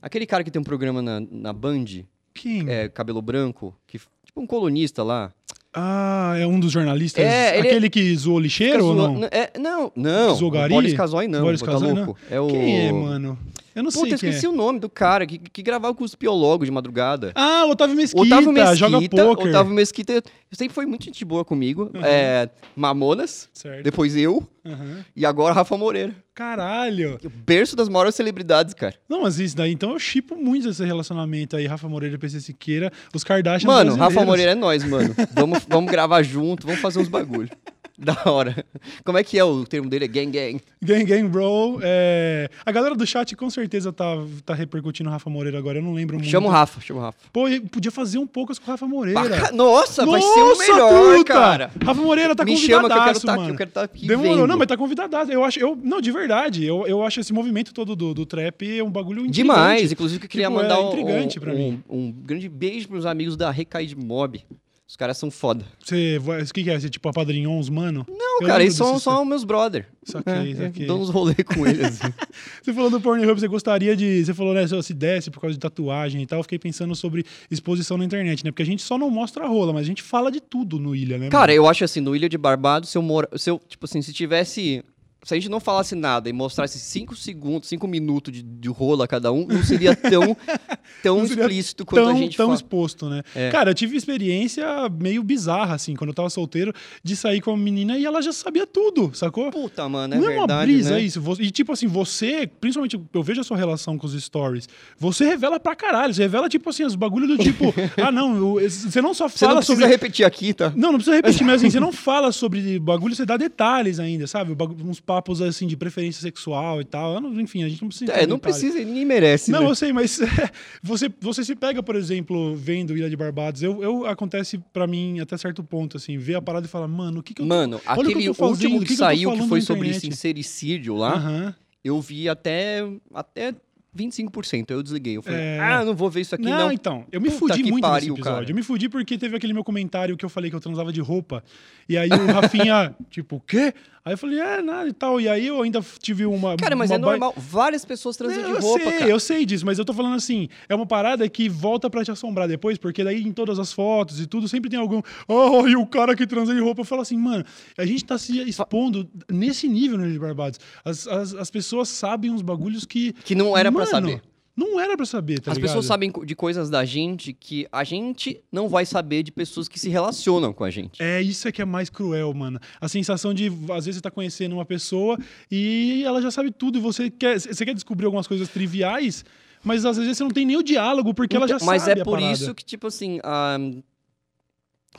Aquele cara que tem um programa na, na Band. Quem? É, cabelo branco. Que, tipo um colunista lá. Ah, é um dos jornalistas? É, Aquele é... que zoou lixeiro ou não? É, não, não. Zoou gari? Boris Casoy não. Boris tá Casoy não? É o... Quem é, mano? Eu não Puta, sei eu esqueci é. o nome do cara que, que gravava com os biólogos de madrugada. Ah, Otávio Mesquita, Otávio Mesquita joga poker. Otávio Mesquita sempre foi muito gente boa comigo. Uhum. É, Mamonas, certo. depois eu, uhum. e agora Rafa Moreira. Caralho! O berço das maiores celebridades, cara. Não, mas isso daí, então eu chipo muito esse relacionamento aí, Rafa Moreira e PC Siqueira, os Kardashians Mano, Rafa Moreira é nós, mano. vamos, vamos gravar junto, vamos fazer uns bagulho. Da hora. Como é que é o termo dele? É gang gang. Gang gang, bro. É... A galera do chat com certeza tá, tá repercutindo o Rafa Moreira agora. Eu não lembro muito. Chama o Rafa, chama o Rafa. Pô, podia fazer um poucas com o Rafa Moreira. Baca... Nossa, Nossa, vai ser o melhor, puta! cara. Rafa Moreira tá Me chama que eu quero tá, aqui, eu quero estar tá aqui Demorou, vendo. não, mas tá convidadaço. Eu acho, eu, não, de verdade, eu, eu acho esse movimento todo do, do trap é um bagulho intrigante. Demais, inclusive que eu queria tipo, mandar é um, intrigante um, pra mim. Um, grande beijo pros amigos da Recaid Mob. Os caras são foda. Você, o que, que é? Você tipo apadrinhou uns mano? Não, eu cara, eles são só meus brother. Saquei, é, saquei. Dou uns rolê com eles. Assim. você falou do Pornhub, você gostaria de... Você falou, né, se desce por causa de tatuagem e tal. Eu fiquei pensando sobre exposição na internet, né? Porque a gente só não mostra a rola, mas a gente fala de tudo no Ilha, né? Cara, mano? eu acho assim, no Ilha de Barbados, se eu moro... Se eu, tipo assim, se tivesse se a gente não falasse nada e mostrasse cinco segundos, cinco minutos de, de rola cada um, não seria tão, tão seria explícito quanto tão, a gente Tão fala. exposto, né? É. Cara, eu tive experiência meio bizarra, assim, quando eu tava solteiro, de sair com uma menina e ela já sabia tudo, sacou? Puta, mano, é não verdade, é uma brisa né? isso. E tipo assim, você, principalmente, eu vejo a sua relação com os stories, você revela pra caralho, você revela tipo assim, os bagulhos do tipo, ah não, eu, você não só fala você não precisa sobre... repetir aqui, tá? Não, não precisa repetir, mas assim, você não fala sobre bagulho, você dá detalhes ainda, sabe? Uns papos assim de preferência sexual e tal. Enfim, a gente não precisa. É, não precisa, ninguém merece. Não, né? eu sei, mas você, você se pega, por exemplo, vendo Ilha de Barbados. Eu, eu acontece para mim até certo ponto, assim, ver a parada e falar, mano, o que, que eu Mano, tô, aquele que fazendo, último que, que saiu, que foi sobre sincericídio lá, Aham. eu vi até, até 25%. Eu desliguei. Eu falei, É. ah, não vou ver isso aqui, não, não. então, eu me Puta fudi muito pariu, nesse episódio. cara. Eu me fudi porque teve aquele meu comentário que eu falei que eu transava de roupa. E aí o Rafinha, tipo, o quê? Aí eu falei, é, nada e tal. E aí eu ainda tive uma. Cara, mas uma é ba- normal. Várias pessoas transam eu de roupa, sei, cara. eu sei disso, mas eu tô falando assim, é uma parada que volta pra te assombrar depois, porque daí em todas as fotos e tudo, sempre tem algum, oh, e o cara que transa de roupa, eu falo assim, mano, a gente tá se expondo nesse nível no de Barbados. As, as, as pessoas sabem uns bagulhos que... Que não era pra saber. Não era pra saber, tá As ligado? pessoas sabem de coisas da gente que a gente não vai saber de pessoas que se relacionam com a gente. É isso é que é mais cruel, mano. A sensação de, às vezes, você tá conhecendo uma pessoa e ela já sabe tudo e você quer, você quer descobrir algumas coisas triviais, mas às vezes você não tem nem o diálogo porque ela já Então, Mas sabe é a por isso que, tipo assim, ah,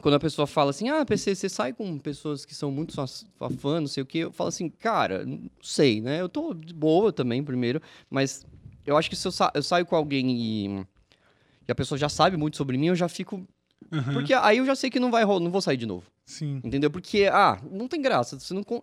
quando a pessoa fala assim, ah, PC, você sai com pessoas que são muito sua, sua fã, não sei o quê, eu falo assim, cara, não sei, né? Eu tô de boa também, primeiro, mas eu acho que se eu, sa- eu saio com alguém e, e a pessoa já sabe muito sobre mim, eu já fico. Aham, Porque aí eu já sei que não vai rolar, não vou sair de novo. Sim. Entendeu? Porque, ah, não tem graça. Você não, con-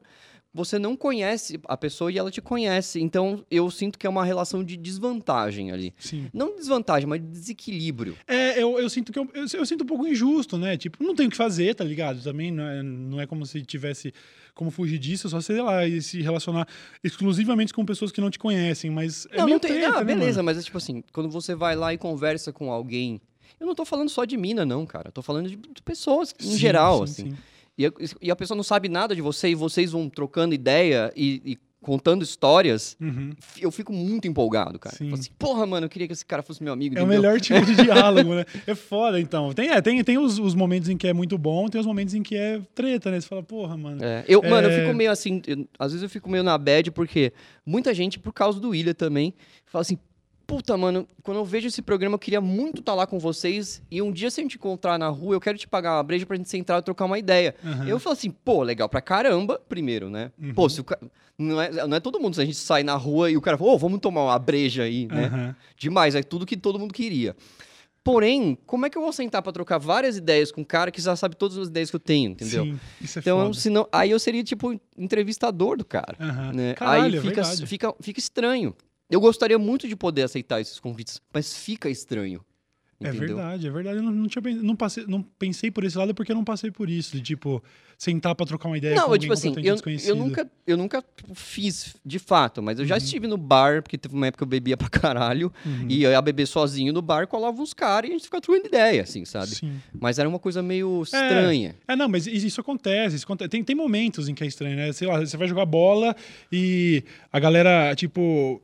você não conhece a pessoa e ela te conhece. Então, eu sinto que é uma relação de desvantagem ali. Sim. Não desvantagem, mas desequilíbrio. É, eu, eu sinto que eu, eu, eu sinto um pouco injusto, né? Tipo, não tem o que fazer, tá ligado? Também não é, não é como se tivesse como fugir disso, é só sei lá, e se relacionar exclusivamente com pessoas que não te conhecem, mas é não, meio não tem. treta, ah, né, beleza, mano? mas é tipo assim, quando você vai lá e conversa com alguém. Eu não tô falando só de mina, não, cara. Eu tô falando de, pessoas em Sim, geral, sim, assim. sim. E a, e a pessoa não sabe nada de você e vocês vão trocando ideia e, e contando histórias. Uhum. Eu fico muito empolgado, cara. Sim. Falo assim, porra, mano, eu queria que esse cara fosse meu amigo. É o entendeu? melhor tipo de diálogo, né? É foda, então. Tem, é, tem, tem os, os momentos em que é muito bom, tem os momentos em que é treta, né? Você fala, porra, mano. É, eu, Mano, eu É. fico meio assim, eu- às vezes eu fico meio na bad, porque muita gente, por causa do William também, fala assim, puta, mano, quando eu vejo esse programa, eu queria muito estar lá com vocês, e um dia se a gente encontrar na rua, eu quero te pagar uma breja pra gente sentar e trocar uma ideia. Aham. Eu falo assim, pô, legal pra caramba, primeiro, né? Uhum. Pô, se o ca... não, é, não é todo mundo, se a gente sai na rua e o cara fala, ô, vamos tomar uma breja aí, né? Aham. Demais, é tudo que todo mundo queria. Porém, como é que eu vou sentar pra trocar várias ideias com um cara que já sabe todas as ideias que eu tenho, entendeu? Sim, isso é Então, foda. senão, aí eu seria tipo entrevistador do cara. Né? Caralho, aí é fica, verdade. fica, fica estranho. Eu gostaria muito de poder aceitar esses convites, mas fica estranho. É Entendeu? verdade, é verdade. Eu não, não tinha não, passei, não pensei por esse lado porque eu não passei por isso. De, tipo, sentar pra trocar uma ideia com Não, alguém tipo assim, eu, eu nunca, eu nunca fiz de fato, mas eu já Uhum. estive no bar, porque teve uma época que eu bebia pra caralho, Uhum. e eu ia beber sozinho no bar, colava uns caras e a gente ficava trocando ideia, assim, sabe? Sim. Mas era uma coisa meio estranha. É, não, mas isso acontece. Isso acontece. Tem, tem momentos em que é estranho, né? Sei lá, você vai jogar bola e a galera, tipo,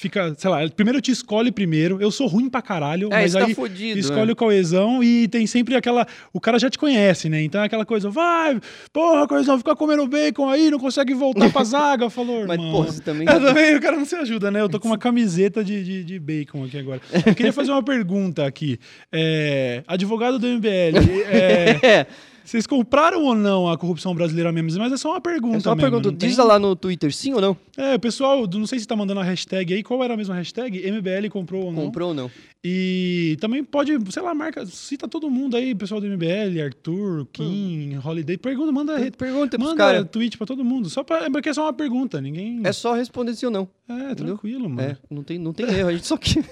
fica, sei lá, primeiro te escolhe primeiro. Eu sou ruim pra caralho, É, mas tá aí fudido, escolhe né? o coesão e tem sempre aquela. O cara já te conhece, né? Então é aquela coisa, vai, porra, coesão, fica comendo bacon aí, não consegue voltar pra zaga. Falou, Mas, pô, você também. É, também o cara não se ajuda, né? Eu tô com uma camiseta de, de, de bacon aqui agora. Eu queria fazer uma pergunta aqui. É, advogado do MBL, é, É, vocês compraram ou não a corrupção brasileira mesmo? Mas é só uma pergunta. é só uma mesmo, pergunta. tem? Diz lá no Twitter, sim ou não? É, pessoal, não sei se tá mandando a hashtag aí. Qual era a mesma hashtag? MBL comprou ou não? Comprou ou não? E também pode, sei lá, marca, cita todo mundo aí, pessoal do MBL, Arthur, Kim, Holiday. Pergunta, manda, Pergunta manda caras. tweet pra todo mundo. Só pra, é porque é só uma pergunta. Ninguém. É só responder sim ou não. É, tranquilo, mano. É, não tem, não tem erro. A gente só quer.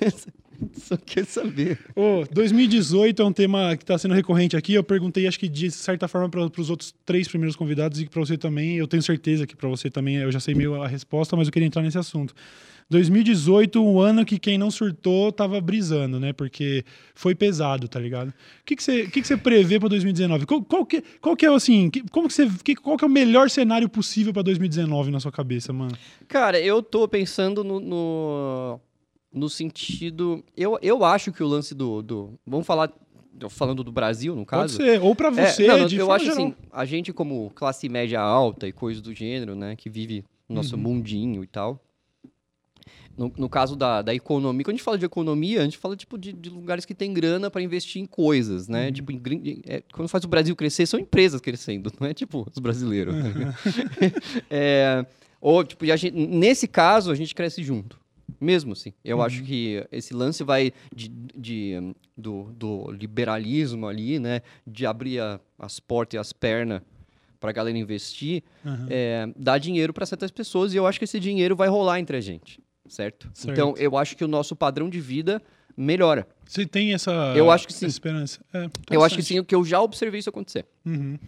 Só quer saber. Oh, 2018 é um tema que está sendo recorrente aqui. Eu perguntei, acho que de certa forma, para os outros três primeiros convidados e para você também. Eu tenho certeza que para você também, eu já sei meio a resposta, mas eu queria entrar nesse assunto. 2018, um ano que quem não surtou tava brisando, né? Porque foi pesado, tá ligado? O que, que, você, que, que você prevê para 2019? Qual, qual, que, qual que é, assim, que, como que você, que, qual que é o melhor cenário possível para 2019 na sua cabeça, mano? Cara, eu tô pensando no, no, no sentido... Eu, eu acho que o lance do... do vamos falar falando do Brasil, no caso. Pode ser, ou para é, você, é, não, Eu acho geral. assim, a gente como classe média alta e coisas do gênero, né, que vive no nosso uhum. mundinho e tal, no, no, caso da, da economia, quando a gente fala de economia, a gente fala tipo de, de lugares que tem grana para investir em coisas, né? Uhum. Tipo, em, é, quando faz o Brasil crescer, são empresas crescendo, não é tipo os brasileiros. Uhum. é, ou, tipo, gente, nesse caso, a gente cresce junto. Mesmo assim. Eu uhum. acho que esse lance vai de, de, do, do liberalismo ali, né? De abrir a, as portas e as pernas para a galera investir, uhum. é, dar dinheiro para certas pessoas e eu acho que esse dinheiro vai rolar entre a gente certo? certo? Então, eu acho que o nosso padrão de vida melhora. Você tem essa eu acho que sim. esperança? É, eu acho que sim, que eu já observei isso acontecer. Uhum.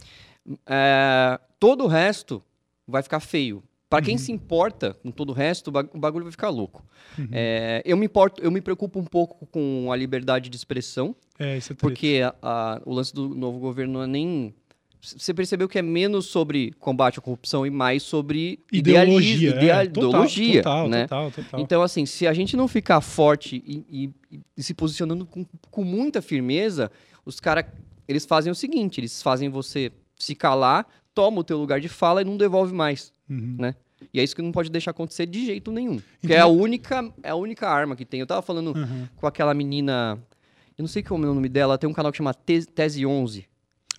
É, todo o resto vai ficar feio. Para quem uhum. se importa com todo o resto, o bagulho vai ficar louco. Uhum. É, eu me importo, eu me preocupo um pouco com a liberdade de expressão. É, isso é porque a, a, o lance do novo governo não é nem você percebeu que é menos sobre combate à corrupção e mais sobre ideologia, ideal, é, total, ideologia, total, né? Total, total. Então, assim, se a gente não ficar forte e, e, e se posicionando com, com, muita firmeza, os caras, eles fazem o seguinte, eles fazem você se calar, toma o teu lugar de fala e não devolve mais, uhum. né? E é isso que não pode deixar acontecer de jeito nenhum. Então, porque é a única, é a única arma que tem. Eu tava falando uhum. com aquela menina, eu não sei qual é o nome dela, tem um canal que chama Tese 11.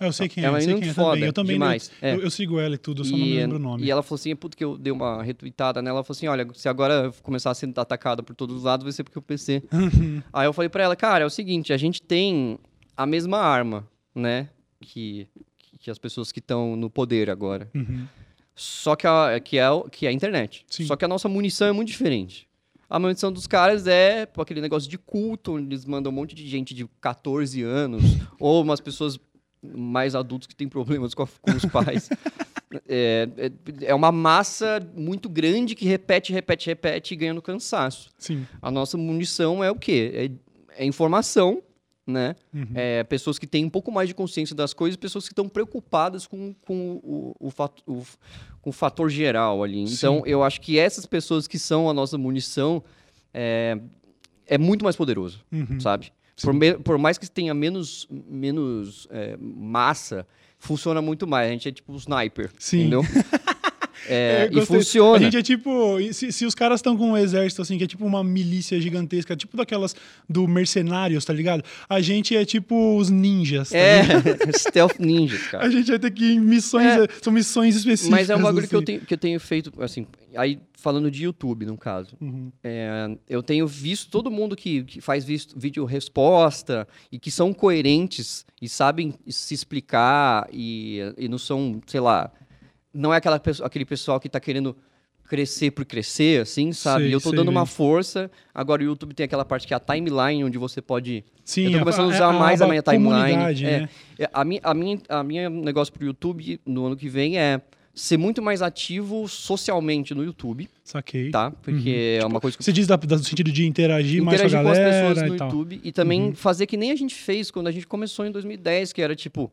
Ah, eu sei quem é, é sei quem é foda, também. Eu também demais. É. Eu, eu, sigo ela e tudo, eu só e, não me lembro o nome. E ela falou assim, puto que eu dei uma retweetada nela, ela falou assim, olha, se agora começar a ser atacada por todos os lados, vai ser porque o PC. Aí eu falei pra ela, cara, é o seguinte, a gente tem a mesma arma, né, que, que as pessoas que estão no poder agora. Uhum. Só que a, que, é, que é a internet. Sim. Só que a nossa munição é muito diferente. A munição dos caras é aquele negócio de culto, onde eles mandam um monte de gente de 14 anos, ou umas pessoas mais adultos que têm problemas com, a, com os pais. é, é, é, uma massa muito grande que repete, repete, repete e ganha no cansaço. Sim. A nossa munição é o quê? É, é informação, né? Uhum. É, pessoas que têm um pouco mais de consciência das coisas, pessoas que estão preocupadas com, com o, o, fato, o, com o fator geral ali. Então, Sim. eu acho que essas pessoas que são a nossa munição é, é muito mais poderoso, uhum. sabe? Por, me, por, mais que tenha menos, menos é, massa, funciona muito mais. A gente é tipo um sniper, Sim. entendeu? É, e funciona. A gente é tipo. Se, se os caras estão com um exército, assim, que é tipo uma milícia gigantesca, tipo daquelas do mercenários, tá ligado? A gente é tipo os ninjas. Tá é, stealth ninjas, cara. A gente vai ter que ir em missões. É, são missões específicas. Mas é um bagulho assim. que, eu assim. tenho, que eu tenho feito, assim. Aí, falando de YouTube, no caso. Uhum. É, eu tenho visto todo mundo que, que faz visto, vídeo resposta e que são coerentes e sabem se explicar e, e não são, sei lá não é aquela aquele pessoal que está querendo crescer por crescer, assim, sabe? Sei, eu estou dando uma força. Agora o YouTube tem aquela parte que é a timeline, onde você pode. Sim, eu tô começando a, usar a, mais a, minha timeline. É. Né? É, a, minha, a, minha, a minha negócio pro YouTube no ano que vem é ser muito mais ativo socialmente no YouTube. Saquei. Tá? Porque uhum. é uma coisa que... Você diz no sentido de interagir, interagir mais com a galera com as pessoas no YouTube. E também uhum. fazer que nem a gente fez quando a gente começou em 2010, que era tipo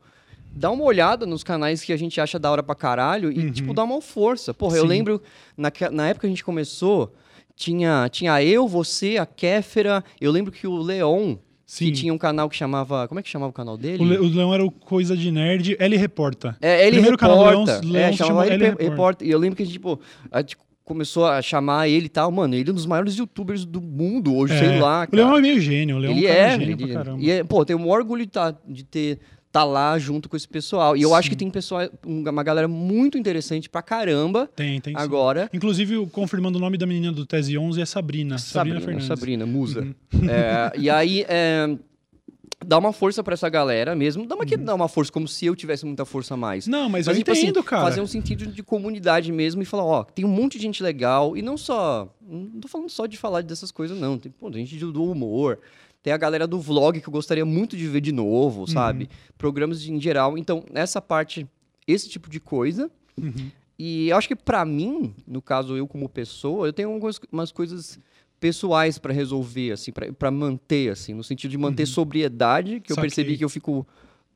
dá uma olhada nos canais que a gente acha da hora pra caralho e, uhum. tipo, dá uma força. Porra, Sim. eu lembro, na, na época que a gente começou, tinha, tinha eu, você, a Kéfera. Eu lembro que o Leon, Sim. que tinha um canal que chamava. Como é que chamava o canal dele? O, Le, o Leão era o Coisa de Nerd, L Reporta. É, L Primeiro Reporta. canal do Leão, é, chamava L, L Reporta. E eu lembro que a gente, tipo, a gente começou a chamar ele e tal. Mano, ele é um dos maiores youtubers do mundo hoje, é. sei lá. Cara. O Leão é meio gênio, o Leão ele é, é gênio ele, pra caramba. E é, pô, tenho maior orgulho de, tá, de ter tá lá junto com esse pessoal. E eu sim. acho que tem pessoal, uma galera muito interessante pra caramba. Tem, tem. Agora. Sim. Inclusive, confirmando o nome da menina do Tese 11 é Sabrina. Sabrina, Sabrina Fernandes. Sabrina, musa. Uhum. É, e aí, é, dá uma força para essa galera mesmo. Dá uma, uhum. dá uma força, como se eu tivesse muita força a mais. Não, mas, mas eu tipo assim, entendo, assim, cara. Fazer um sentido de comunidade mesmo e falar, ó, tem um monte de gente legal. E não só. Não tô falando só de falar dessas coisas, não. Tem pô, gente do humor Tem a galera do vlog que eu gostaria muito de ver de novo, sabe? Uhum. Programas em geral. Então, nessa parte, esse tipo de coisa. Uhum. E eu acho que pra mim, no caso eu como pessoa, eu tenho algumas umas coisas pessoais pra resolver, assim, pra pra manter, assim, no sentido de manter sobriedade, que eu Uhum. Percebi que eu fico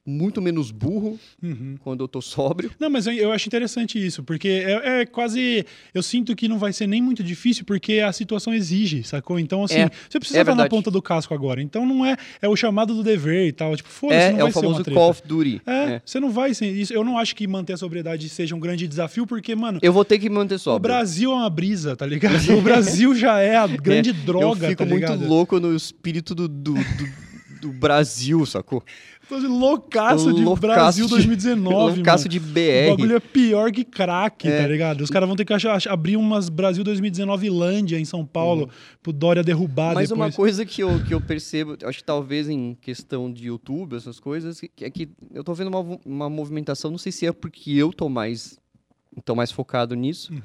muito menos burro Uhum. quando eu tô sóbrio. Não, mas eu, eu acho interessante isso, porque é, é quase. Eu sinto que não vai ser nem muito difícil, porque a situação exige, sacou? Então, assim, É, você precisa é estar na verdade. ponta do casco agora. Então não é. É o chamado do dever e tal. Tipo, foda-se, É, não é vai o ser uma famoso. Call of Duty. É, É. você não vai ser isso. Eu não acho que manter a sobriedade seja um grande desafio, porque, mano, Eu vou ter que manter o sóbrio. Brasil é uma brisa, tá ligado? O Brasil já é a grande É, droga, Eu fico tá muito louco no espírito do, do, do- do Brasil, sacou? Tô de loucaço de Loucaço Brasil de- 2019, Loucaço mano. de O BR. bagulho é pior que crack, É. tá ligado? Os caras vão ter que achar- ach- abrir umas Brasil 2019 Lândia em São Paulo pro Dória derrubar Mas depois. uma coisa que eu, que eu percebo, acho que talvez em questão de YouTube, essas coisas, é que eu tô vendo uma, uma movimentação, não sei se é porque eu tô mais, tô mais focado nisso, Uhum.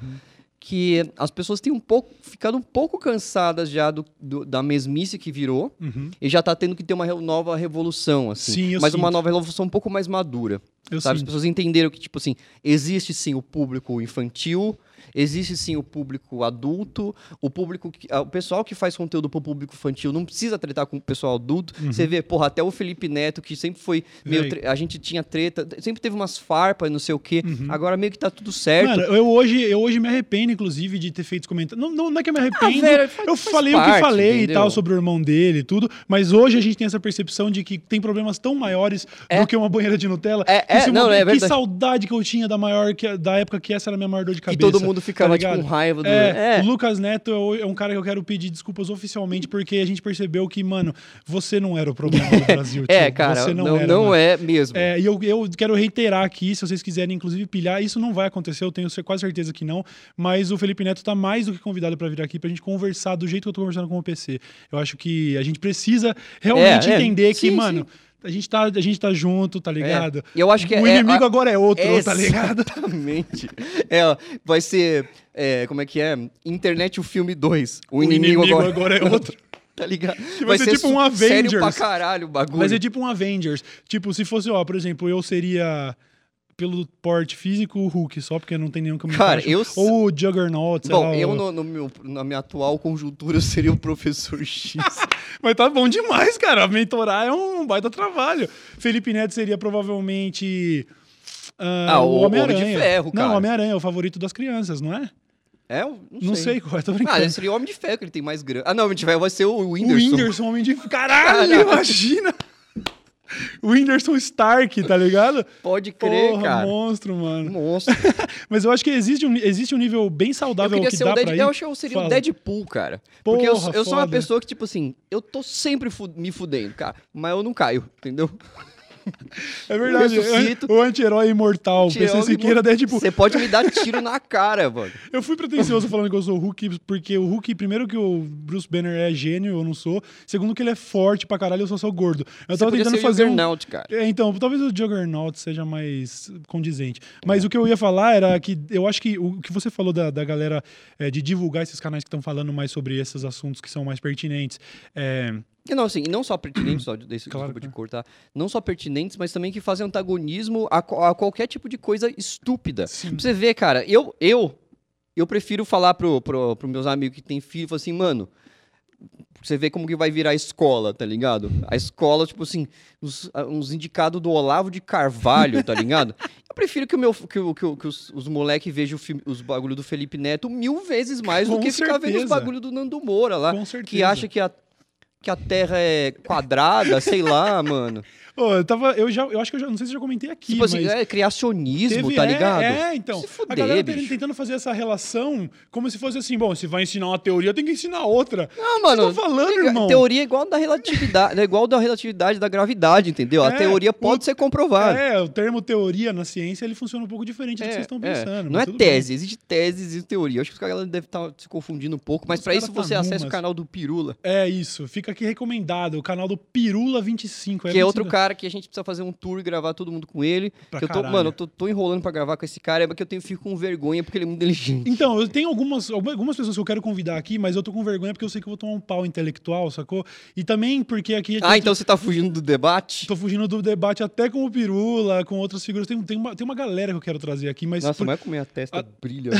Que as pessoas têm um pouco, ficado um pouco cansadas já do, do- da mesmice que virou, Uhum. e já tá tendo que ter uma nova revolução, assim. Sim, eu mas uma sinto. nova revolução um pouco mais madura. Eu sabe? As sinto. pessoas entenderam que, tipo assim, existe sim o público infantil, existe sim o público adulto, o público que, ah, o pessoal que faz conteúdo pro público infantil não precisa tretar com o pessoal adulto. Você vê, porra, até o Felipe Neto, que sempre foi meio. Tre- A gente tinha treta, sempre teve umas farpas, não sei o quê. Agora meio que tá tudo certo. Mano, eu hoje, eu hoje me arrependo, inclusive, de ter feito comentário. Não, não, não é que eu me arrependo. velho, faz- eu faz falei o que parte, falei e entendeu? tal sobre o irmão dele e tudo, mas hoje a gente tem essa percepção de que tem problemas tão maiores É. do que uma banheira de Nutella. É, Que é, uma- não, é que verdade. saudade que eu tinha da maior que, da época que essa era a minha maior dor de que cabeça. todo mundo ficava, tá tipo, com raiva do. É, É. o Lucas Neto é é um cara que eu quero pedir desculpas oficialmente, porque a gente percebeu que, mano, você não era o problema do Brasil. É, cara, Você não, não, não, era, mano. é mesmo. É, e eu, eu quero reiterar aqui, se vocês quiserem, inclusive, pilhar, isso não vai acontecer, eu tenho quase certeza que não, mas o Felipe Neto tá mais do que convidado pra vir aqui pra gente conversar do jeito que eu tô conversando com o PC. Eu acho que a gente precisa realmente É, é. entender que, Sim, mano, A gente, tá, a gente tá junto, tá ligado? E eu acho que o é- inimigo é- agora é outro, tá ligado? Exatamente. É, ó, vai ser. é, como é que é? Internet o filme 2. O, inimigo, agora, é outro. Tá ligado? vai ser tipo um Sério pra Avengers. caralho o bagulho. Vai ser tipo um Avengers. Tipo, se fosse, ó, por exemplo, eu seria pelo porte físico o Hulk, só porque não tem nenhum me Cara, eu- Ou o Juggernaut, sei Bom, lá, eu o- no, no meu- na minha atual conjuntura eu seria o professor X. Mas tá bom demais, cara. Mentorar é um baita trabalho. Felipe Neto seria provavelmente. ah, Ah, o o Homem de Homem-Aranha. Ferro, Não, cara. o Homem-Aranha é o favorito das crianças, não é? É? Não, Não sei, qual é, tô brincando. Ah, seria o Homem de Ferro, que ele tem mais grana. Ah, não, o Homem de Ferro vai ser o o Whindersson. Whindersson, Homem de. Caralho, Caralho. imagina! O Whindersson Stark, tá ligado? Pode crer, Porra, cara. monstro, mano. Monstro. Mas eu acho que existe um, existe um nível bem saudável que ser dá o pra Deadpool. ir. Eu acho que eu seria Fala. Deadpool, cara. Porque eu, Porra, eu sou uma pessoa que, tipo assim, eu tô sempre me fudendo, cara. Mas eu não caio, entendeu? É verdade. Eu ressuscito. O anti-herói imortal. O PC o Siqueira é tipo. Você pode me dar tiro na cara, mano. Eu fui pretencioso falando que eu sou o Hulk, porque o Hulk, primeiro que o Bruce Banner é gênio, eu não sou. Segundo que ele é forte pra caralho, eu só sou gordo. Eu Você tava tentando ser o fazer um... Juggernaut, cara. É, então, talvez o Juggernaut seja mais condizente. Mas o que eu ia falar era que eu acho que o que você falou da, da galera é, de divulgar esses canais que estão falando mais sobre esses assuntos que são mais pertinentes. É, E não, assim, não só pertinentes, só desse Claro, desculpa de claro. cortar, não só pertinentes, mas também que fazem antagonismo a, a qualquer tipo de coisa estúpida. Sim. Pra você ver, cara, eu, eu, eu prefiro falar pro, pro, pro meus amigos que tem filho, assim, mano, você ver como que vai virar a escola, tá ligado? A escola, tipo assim, uns, uns indicados do Olavo de Carvalho, tá ligado? Eu prefiro que, o meu, que, o- que, o- que os, os moleques vejam filme- os bagulho do Felipe Neto mil vezes mais do Com que ficar vendo os certeza. bagulho do Nando Moura lá Com certeza. que acha que a, que a Terra é quadrada, sei lá, mano. Eu tava. Eu já. Eu acho que eu já. Não sei se eu já comentei aqui. tipo assim, é criacionismo, Teve- tá é, ligado? É, então. Se a fuder, galera bicho. tentando fazer essa relação como se fosse assim, bom, se vai ensinar uma teoria, tem que ensinar outra. Não, mano. Tá falando, te- irmão? Teoria é igual da relatividade, é igual da relatividade da gravidade, entendeu? a É, teoria pode o- ser comprovada. É, o termo teoria na ciência ele funciona um pouco diferente do que vocês estão é. pensando. Não é tudo bem. tese, existe tese, existe teoria. Eu acho que a galera deve estar se confundindo um pouco, mas Os pra cara isso tá você acessa o canal do Pirula, É isso, fica aqui recomendado, o canal do Pirula25. que é outro cara cara que a gente precisa fazer um tour e gravar todo mundo com ele. eu tô, mano, eu tô, tô, enrolando pra gravar com esse cara, é porque eu tenho, fico com vergonha porque ele é muito inteligente. Então, eu tenho algumas, algumas pessoas que eu quero convidar aqui, mas eu tô com vergonha porque eu sei que eu vou tomar um pau intelectual, sacou? E também porque aqui. Ah, então você tá fugindo do debate? Tô fugindo do debate até com o Pirula, com outras figuras. Tem, tem, uma, tem uma galera que eu quero trazer aqui, mas. Nossa, por... vai comer a testa, a... brilha?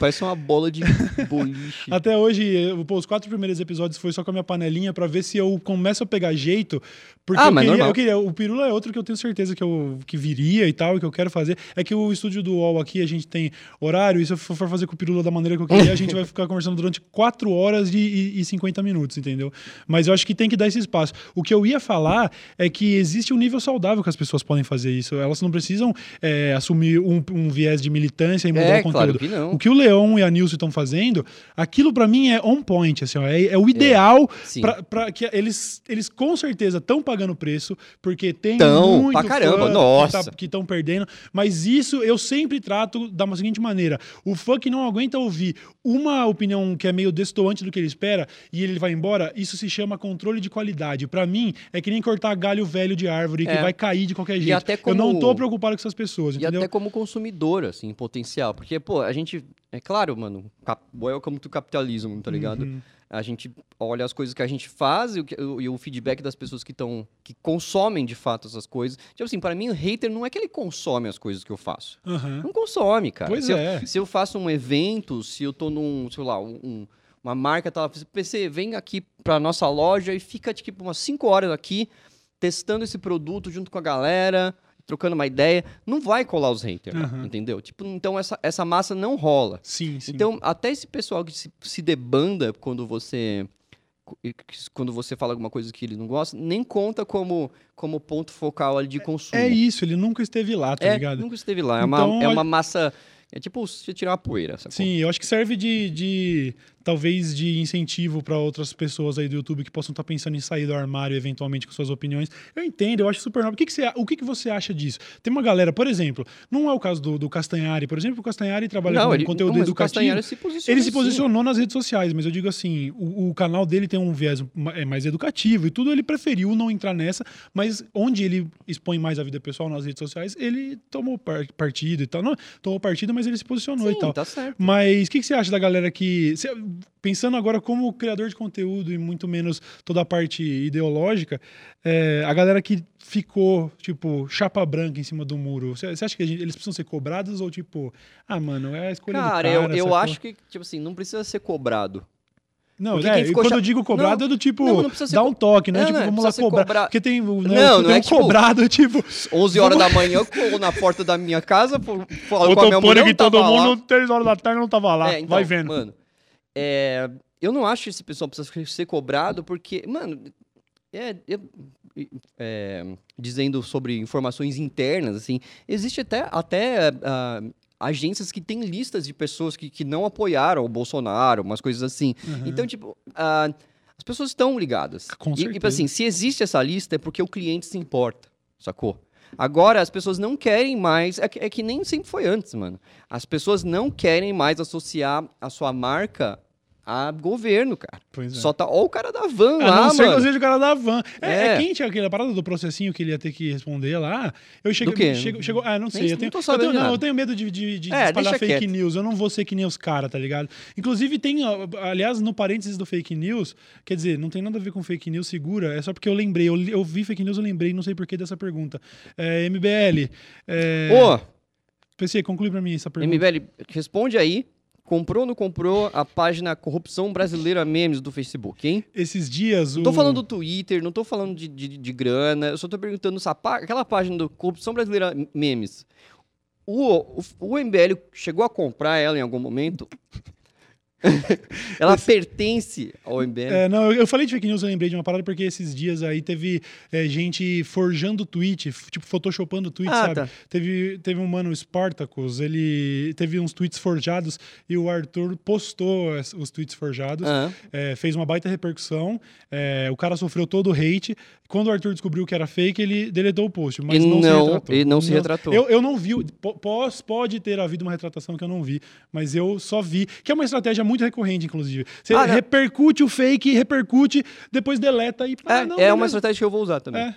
Parece uma bola de boliche. Até hoje, pô, os quatro primeiros episódios foi só com a minha panelinha para ver se eu começo a pegar jeito. Porque ah, eu, queria, eu, queria, O Pirula é outro que eu tenho certeza que, eu, que viria e tal, e que eu quero fazer. É que o estúdio do UOL aqui, a gente tem horário, e se eu for fazer com o Pirula da maneira que eu queria, a gente vai ficar conversando durante quatro horas e, e, e 50 minutos, entendeu? Mas eu acho que tem que dar esse espaço. O que eu ia falar é que existe um nível saudável que as pessoas podem fazer isso. Elas não precisam é, assumir um, um, viés de militância e mudar é, o conteúdo. Claro que. O que o Leão e a Nilson estão fazendo, aquilo para mim é on point, assim, ó, é, é, o ideal é, para que eles, eles com certeza estão pagando preço, porque tem tão, muito pra caramba, nossa. que estão tá, perdendo, mas isso eu sempre trato da seguinte maneira: o fã que não aguenta ouvir uma opinião que é meio destoante do que ele espera e ele vai embora, isso se chama controle de qualidade. Para mim, é que nem cortar galho velho de árvore é. que vai cair de qualquer jeito. Como... Eu não tô preocupado com essas pessoas, e entendeu? até como consumidor, assim, potencial. Porque, pô, a gente. É claro, mano, welcome to capitalismo, tá ligado? Uhum. A gente olha as coisas que a gente faz e o, e o feedback das pessoas que estão que consomem de fato essas coisas. Tipo assim, para mim o hater não é que ele consome as coisas que eu faço. Uhum. Não consome, cara. Pois se é. Eu, se eu faço um evento, se eu tô num, sei lá, um, uma marca tá, PC, vem aqui para nossa loja e fica tipo umas 5 horas aqui testando esse produto junto com a galera trocando uma ideia, não vai colar os haters, uhum. entendeu? Tipo, então essa, essa massa não rola. Sim, sim. Então, até esse pessoal que se, se debanda quando você quando você fala alguma coisa que ele não gosta, nem conta como, como ponto focal ali de consumo. É isso, ele nunca esteve lá, tá é, ligado? Nunca esteve lá. É, então, uma, é uma massa. É tipo você tirar uma poeira. Sacou? Sim, eu acho que serve de, de talvez de incentivo para outras pessoas aí do YouTube que possam estar tá pensando em sair do armário eventualmente com suas opiniões. Eu entendo, eu acho super nobre. O que, que você, o que, que você acha disso? Tem uma galera, por exemplo, não é o caso do, do Castanhari, por exemplo, o Castanhari trabalha não, com ele, conteúdo não, educativo. Se ele se posicionou nas redes sociais, mas eu digo assim, o, o, canal dele tem um viés é mais educativo e tudo, ele preferiu não entrar nessa, mas onde ele expõe mais a vida pessoal nas redes sociais, ele tomou partido e tal. Não, tomou partido, mas ele se posicionou Sim, e tal. Tá certo. Mas o que, que você acha da galera que pensando agora como criador de conteúdo e muito menos toda a parte ideológica, é, a galera que ficou, tipo, chapa branca em cima do muro, você acha que gente, eles precisam ser cobrados ou, tipo, ah, mano, é a escolha cara, do cara? Cara, eu, eu acho que, tipo assim, não precisa ser cobrado. Não, é, quando eu digo cobrado não, é do tipo, não, não dá um toque, né? Não, tipo, vamos lá cobrar. Cobra... Porque tem, né, não, não é tipo, cobrado, tipo... 11 horas da manhã, eu colo na porta da minha casa, falo com a minha mulher, que todo mundo, 3 horas da tarde, não tava lá. É, então, Vai vendo. Mano, é, eu não acho que esse pessoal precisa ser cobrado, porque, mano, é, é, dizendo sobre informações internas, assim, existe até, até uh, agências que têm listas de pessoas que, que não apoiaram o Bolsonaro, umas coisas assim. Uhum. Então, tipo, uh, as pessoas estão ligadas. Com e, tipo assim, se existe essa lista é porque o cliente se importa, sacou? Agora, as pessoas não querem mais. É que, é que, nem sempre foi antes, mano. As pessoas não querem mais associar a sua marca a governo, cara. Pois é. Só tá. Ó, o cara da van lá, não sei mano. o cara da van. É, é. é quente aquela parada do processinho que ele ia ter que responder lá. Eu chego. Do quê? Chego, chego, ah, não sei. Nem, eu, tenho, eu, tenho, não, eu tenho medo de, de, de é, espalhar fake quieto. news. Eu não vou ser que nem os caras, tá ligado? Inclusive, tem. Aliás, no parênteses do fake news, quer dizer, não tem nada a ver com fake news, segura. É só porque eu lembrei. Eu, eu vi fake news, eu lembrei, não sei porquê dessa pergunta. É, MBL. É... Ô! Oh. PC, conclui pra mim essa pergunta. MBL, responde aí Comprou ou não comprou a página Corrupção Brasileira Memes do Facebook, hein? Esses dias o... Não tô falando do Twitter, não tô falando de, de, de grana, eu só tô perguntando se pá... aquela página do Corrupção Brasileira Memes, o, o, o MBL chegou a comprar ela em algum momento? Ela Esse... pertence ao MBL? É, não, eu falei de fake news, eu lembrei de uma parada, porque esses dias aí teve é, gente forjando tweet, tipo, photoshopando tweet, ah, sabe? Tá. Teve, teve um mano, Spartacus, ele teve uns tweets forjados e o Arthur postou os tweets forjados, ah. é, fez uma baita repercussão, é, o cara sofreu todo o hate. Quando o Arthur descobriu que era fake, ele deletou o post, mas não, não, se retratou. Ele não se retratou. Eu, eu não vi, pode ter havido uma retratação que eu não vi, mas eu só vi, que é uma estratégia muito recorrente, inclusive. Você ah, repercute o fake, repercute, depois deleta e. Ah, é, não, é uma estratégia que eu vou usar também. É,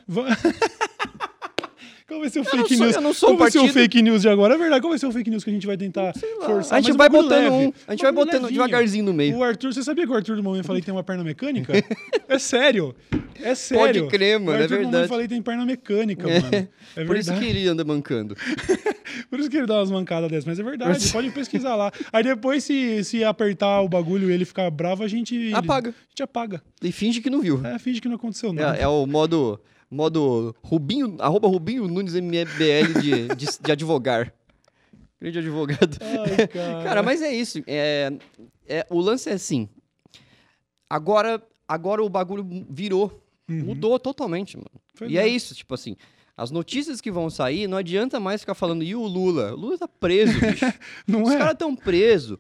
Qual vai ser o eu fake news? Eu não sou Qual vai ser o fake news de agora? É verdade, qual vai ser o fake news que a gente vai tentar forçar? A gente vai botando um, a gente vai botando levinho. devagarzinho no meio. O Arthur, você sabia que o Arthur do Momento falei que tem uma perna mecânica? é sério. É sério. Pode crer, mano, é verdade. Eu falei que tem perna mecânica, é. mano. É Por isso que ele anda mancando. Por isso que ele dá umas mancadas dessas, mas é verdade, pode pesquisar lá. Aí depois, se, se apertar o bagulho e ele ficar bravo, a gente... Apaga. A gente apaga. E finge que não viu. É, finge que não aconteceu nada. É, é o modo modo Rubinho, arroba Rubinho Nunes MBL de, de, de advogar. Grande advogado. Ai, cara. cara. mas é isso. É, é, o lance é assim. Agora, agora o bagulho virou. Uhum. Mudou totalmente, mano. Foi e é isso, tipo assim. As notícias que vão sair, não adianta mais ficar falando, e o Lula? O Lula tá preso, bicho. não os é? caras tão presos.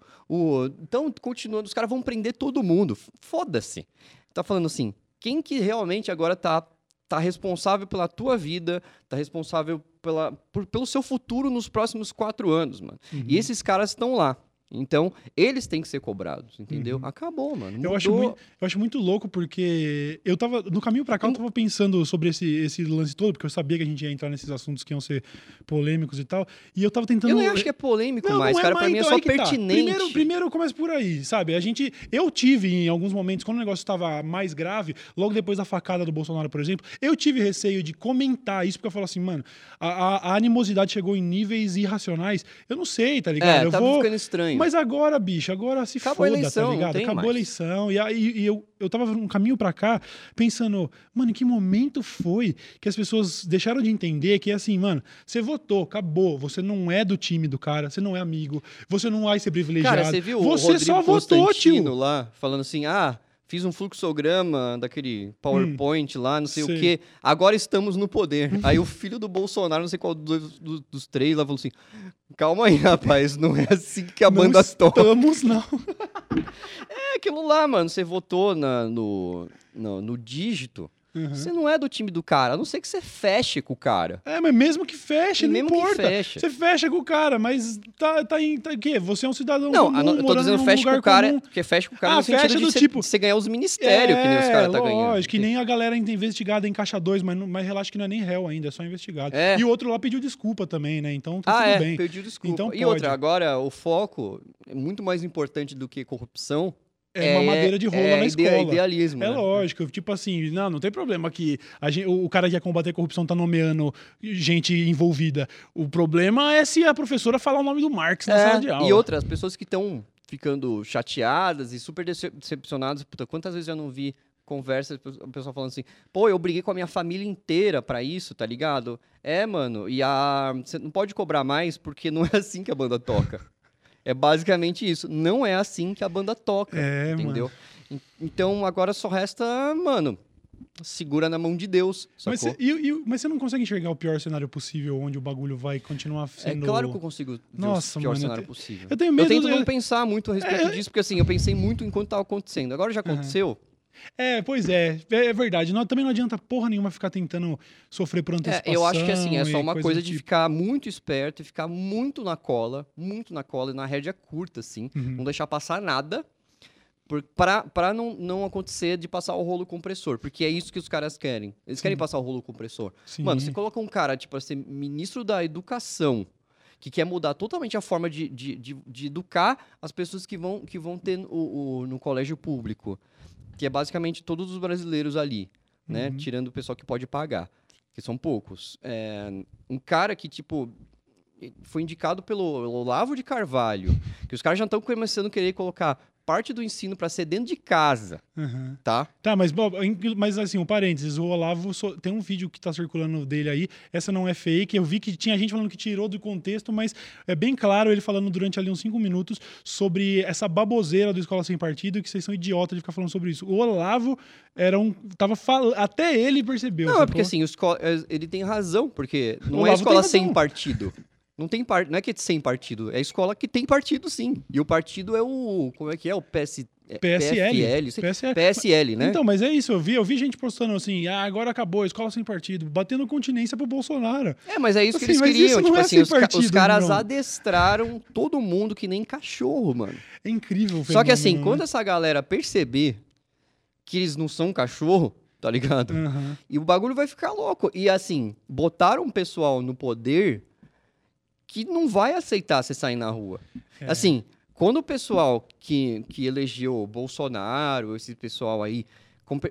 Então, continuando, os caras vão prender todo mundo. Foda-se. Tá falando assim, quem que realmente agora tá tá responsável pela tua vida, tá responsável pela, por, pelo seu futuro nos próximos quatro anos, mano. Uhum. E esses caras estão lá. Então, eles têm que ser cobrados, entendeu? Uhum. Acabou, mano. Eu acho, muito, eu acho muito louco porque eu tava. No caminho para cá, eu tava pensando sobre esse, esse lance todo, porque eu sabia que a gente ia entrar nesses assuntos que iam ser polêmicos e tal. E eu tava tentando. Eu não acho que é polêmico não, mais, não é cara. Mais, pra mim é então, é só pertinente. Tá. Primeiro, primeiro começa por aí, sabe? A gente. Eu tive, em alguns momentos, quando o negócio estava mais grave, logo depois da facada do Bolsonaro, por exemplo, eu tive receio de comentar isso, porque eu falo assim, mano, a, a, a animosidade chegou em níveis irracionais. Eu não sei, tá ligado? É, eu tava vou... ficando estranho. Mas agora, bicho, agora se Acabou foda, a tá eleição, tá ligado? Acabou mais. a eleição. E aí e eu, eu tava no caminho para cá pensando, mano, em que momento foi que as pessoas deixaram de entender que é assim, mano, você votou, acabou. Você não é do time do cara, você não é amigo, você não vai ser privilegiado. Cara, você viu você o Rodrigo só votou, tio. lá, falando assim, ah fiz um fluxograma daquele PowerPoint hum, lá, não sei, sei, o quê. Agora estamos no poder. aí o filho do Bolsonaro, não sei qual dos, dos, dos, três, lá falou assim: calma aí, rapaz, não é assim que a não banda toca. Estamos, não. é aquilo lá, mano. Você votou na, no, no, no dígito. Uhum. Você não é do time do cara, a não ser que você feche com o cara. É, mas mesmo que feche, e não mesmo importa. Que feche. Você fecha com o cara, mas tá, tá em. Tá, quê? Você é um cidadão não, comum, eu tô dizendo feche com o cara, porque feche com o cara ah, no sentido de, tipo, você ganhar os ministérios é, que nem os caras tá ganhando. Lógico, que nem a galera investigada em Caixa 2, mas, mas relaxa que não é nem réu ainda, é só investigado. É. E o outro lá pediu desculpa também, né? Então tá ah, tudo é, bem. pediu desculpa. Então, e outra, agora o foco é muito mais importante do que corrupção é, uma madeira de rola é, na escola. idealismo. É né? lógico. Tipo assim, não, não tem problema que gente, o cara que quer combater a corrupção tá nomeando gente envolvida. O problema é se a professora falar o nome do Marx na é, sala de aula. E outras, pessoas que estão ficando chateadas e super decepcionadas. Puta, quantas vezes eu não vi conversas, o pessoal falando assim, pô, eu briguei com a minha família inteira para isso, tá ligado? É, mano, e a. Você não pode cobrar mais porque não é assim que a banda toca. É basicamente isso. Não é assim que a banda toca, é, entendeu? Mano. Então agora só resta, mano, segura na mão de Deus. Mas você, mas você não consegue enxergar o pior cenário possível onde o bagulho vai continuar é sendo. É claro que eu consigo Nossa, o pior mano, cenário eu te... possível. Eu tenho medo. Eu tento de... não pensar muito a respeito é... disso, porque assim, eu pensei muito enquanto estava acontecendo. Agora já aconteceu. Uhum. É, pois é, é, é verdade. Não, também não adianta porra nenhuma ficar tentando sofrer por antecipação. É, eu acho que assim, é só uma coisa, coisa de tipo. ficar muito esperto e ficar muito na cola, muito na cola e na rédea curta, assim. Uhum. Não deixar passar nada para não, não acontecer de passar o rolo compressor, porque é isso que os caras querem. Eles Sim. querem passar o rolo compressor. Sim. Mano, você coloca um cara, tipo, ser ministro da educação, que quer mudar totalmente a forma de, de, de, de educar as pessoas que vão, que vão ter o, o, no colégio público que é basicamente todos os brasileiros ali, né? Uhum. Tirando o pessoal que pode pagar, que são poucos. É, um cara que, tipo, foi indicado pelo Olavo de Carvalho, que os caras já estão começando a querer colocar parte do ensino para ser dentro de casa, uhum. tá? Tá, mas, mas assim, um parênteses, o Olavo tem um vídeo que tá circulando dele aí, essa não é fake, eu vi que tinha gente falando que tirou do contexto, mas é bem claro ele falando durante ali uns cinco minutos sobre essa baboseira do Escola Sem Partido que vocês são idiotas de ficar falando sobre isso. O Olavo era um... tava falando... Até ele percebeu. Não, é porque assim, é, ele tem razão, porque não é Escola Sem Partido. Não tem par... não é que é sem partido, é escola que tem partido sim. E o partido é o como é que é o PS PSL. PFL, PSL. PSL, né? Então, mas é isso, eu vi, eu vi gente postando assim, ah, agora acabou, escola sem partido, batendo continência pro Bolsonaro. É, mas é isso assim, que eles queriam, tipo é assim, os, partido, os, caras não. adestraram todo mundo que nem cachorro, mano. É incrível. Só que assim, né? quando essa galera perceber que eles não são cachorro, tá ligado? Uhum. E o bagulho vai ficar louco. E assim, botaram um pessoal no poder que não vai aceitar você sair na rua. É. Assim, quando o pessoal que, que elegeu Bolsonaro, esse pessoal aí,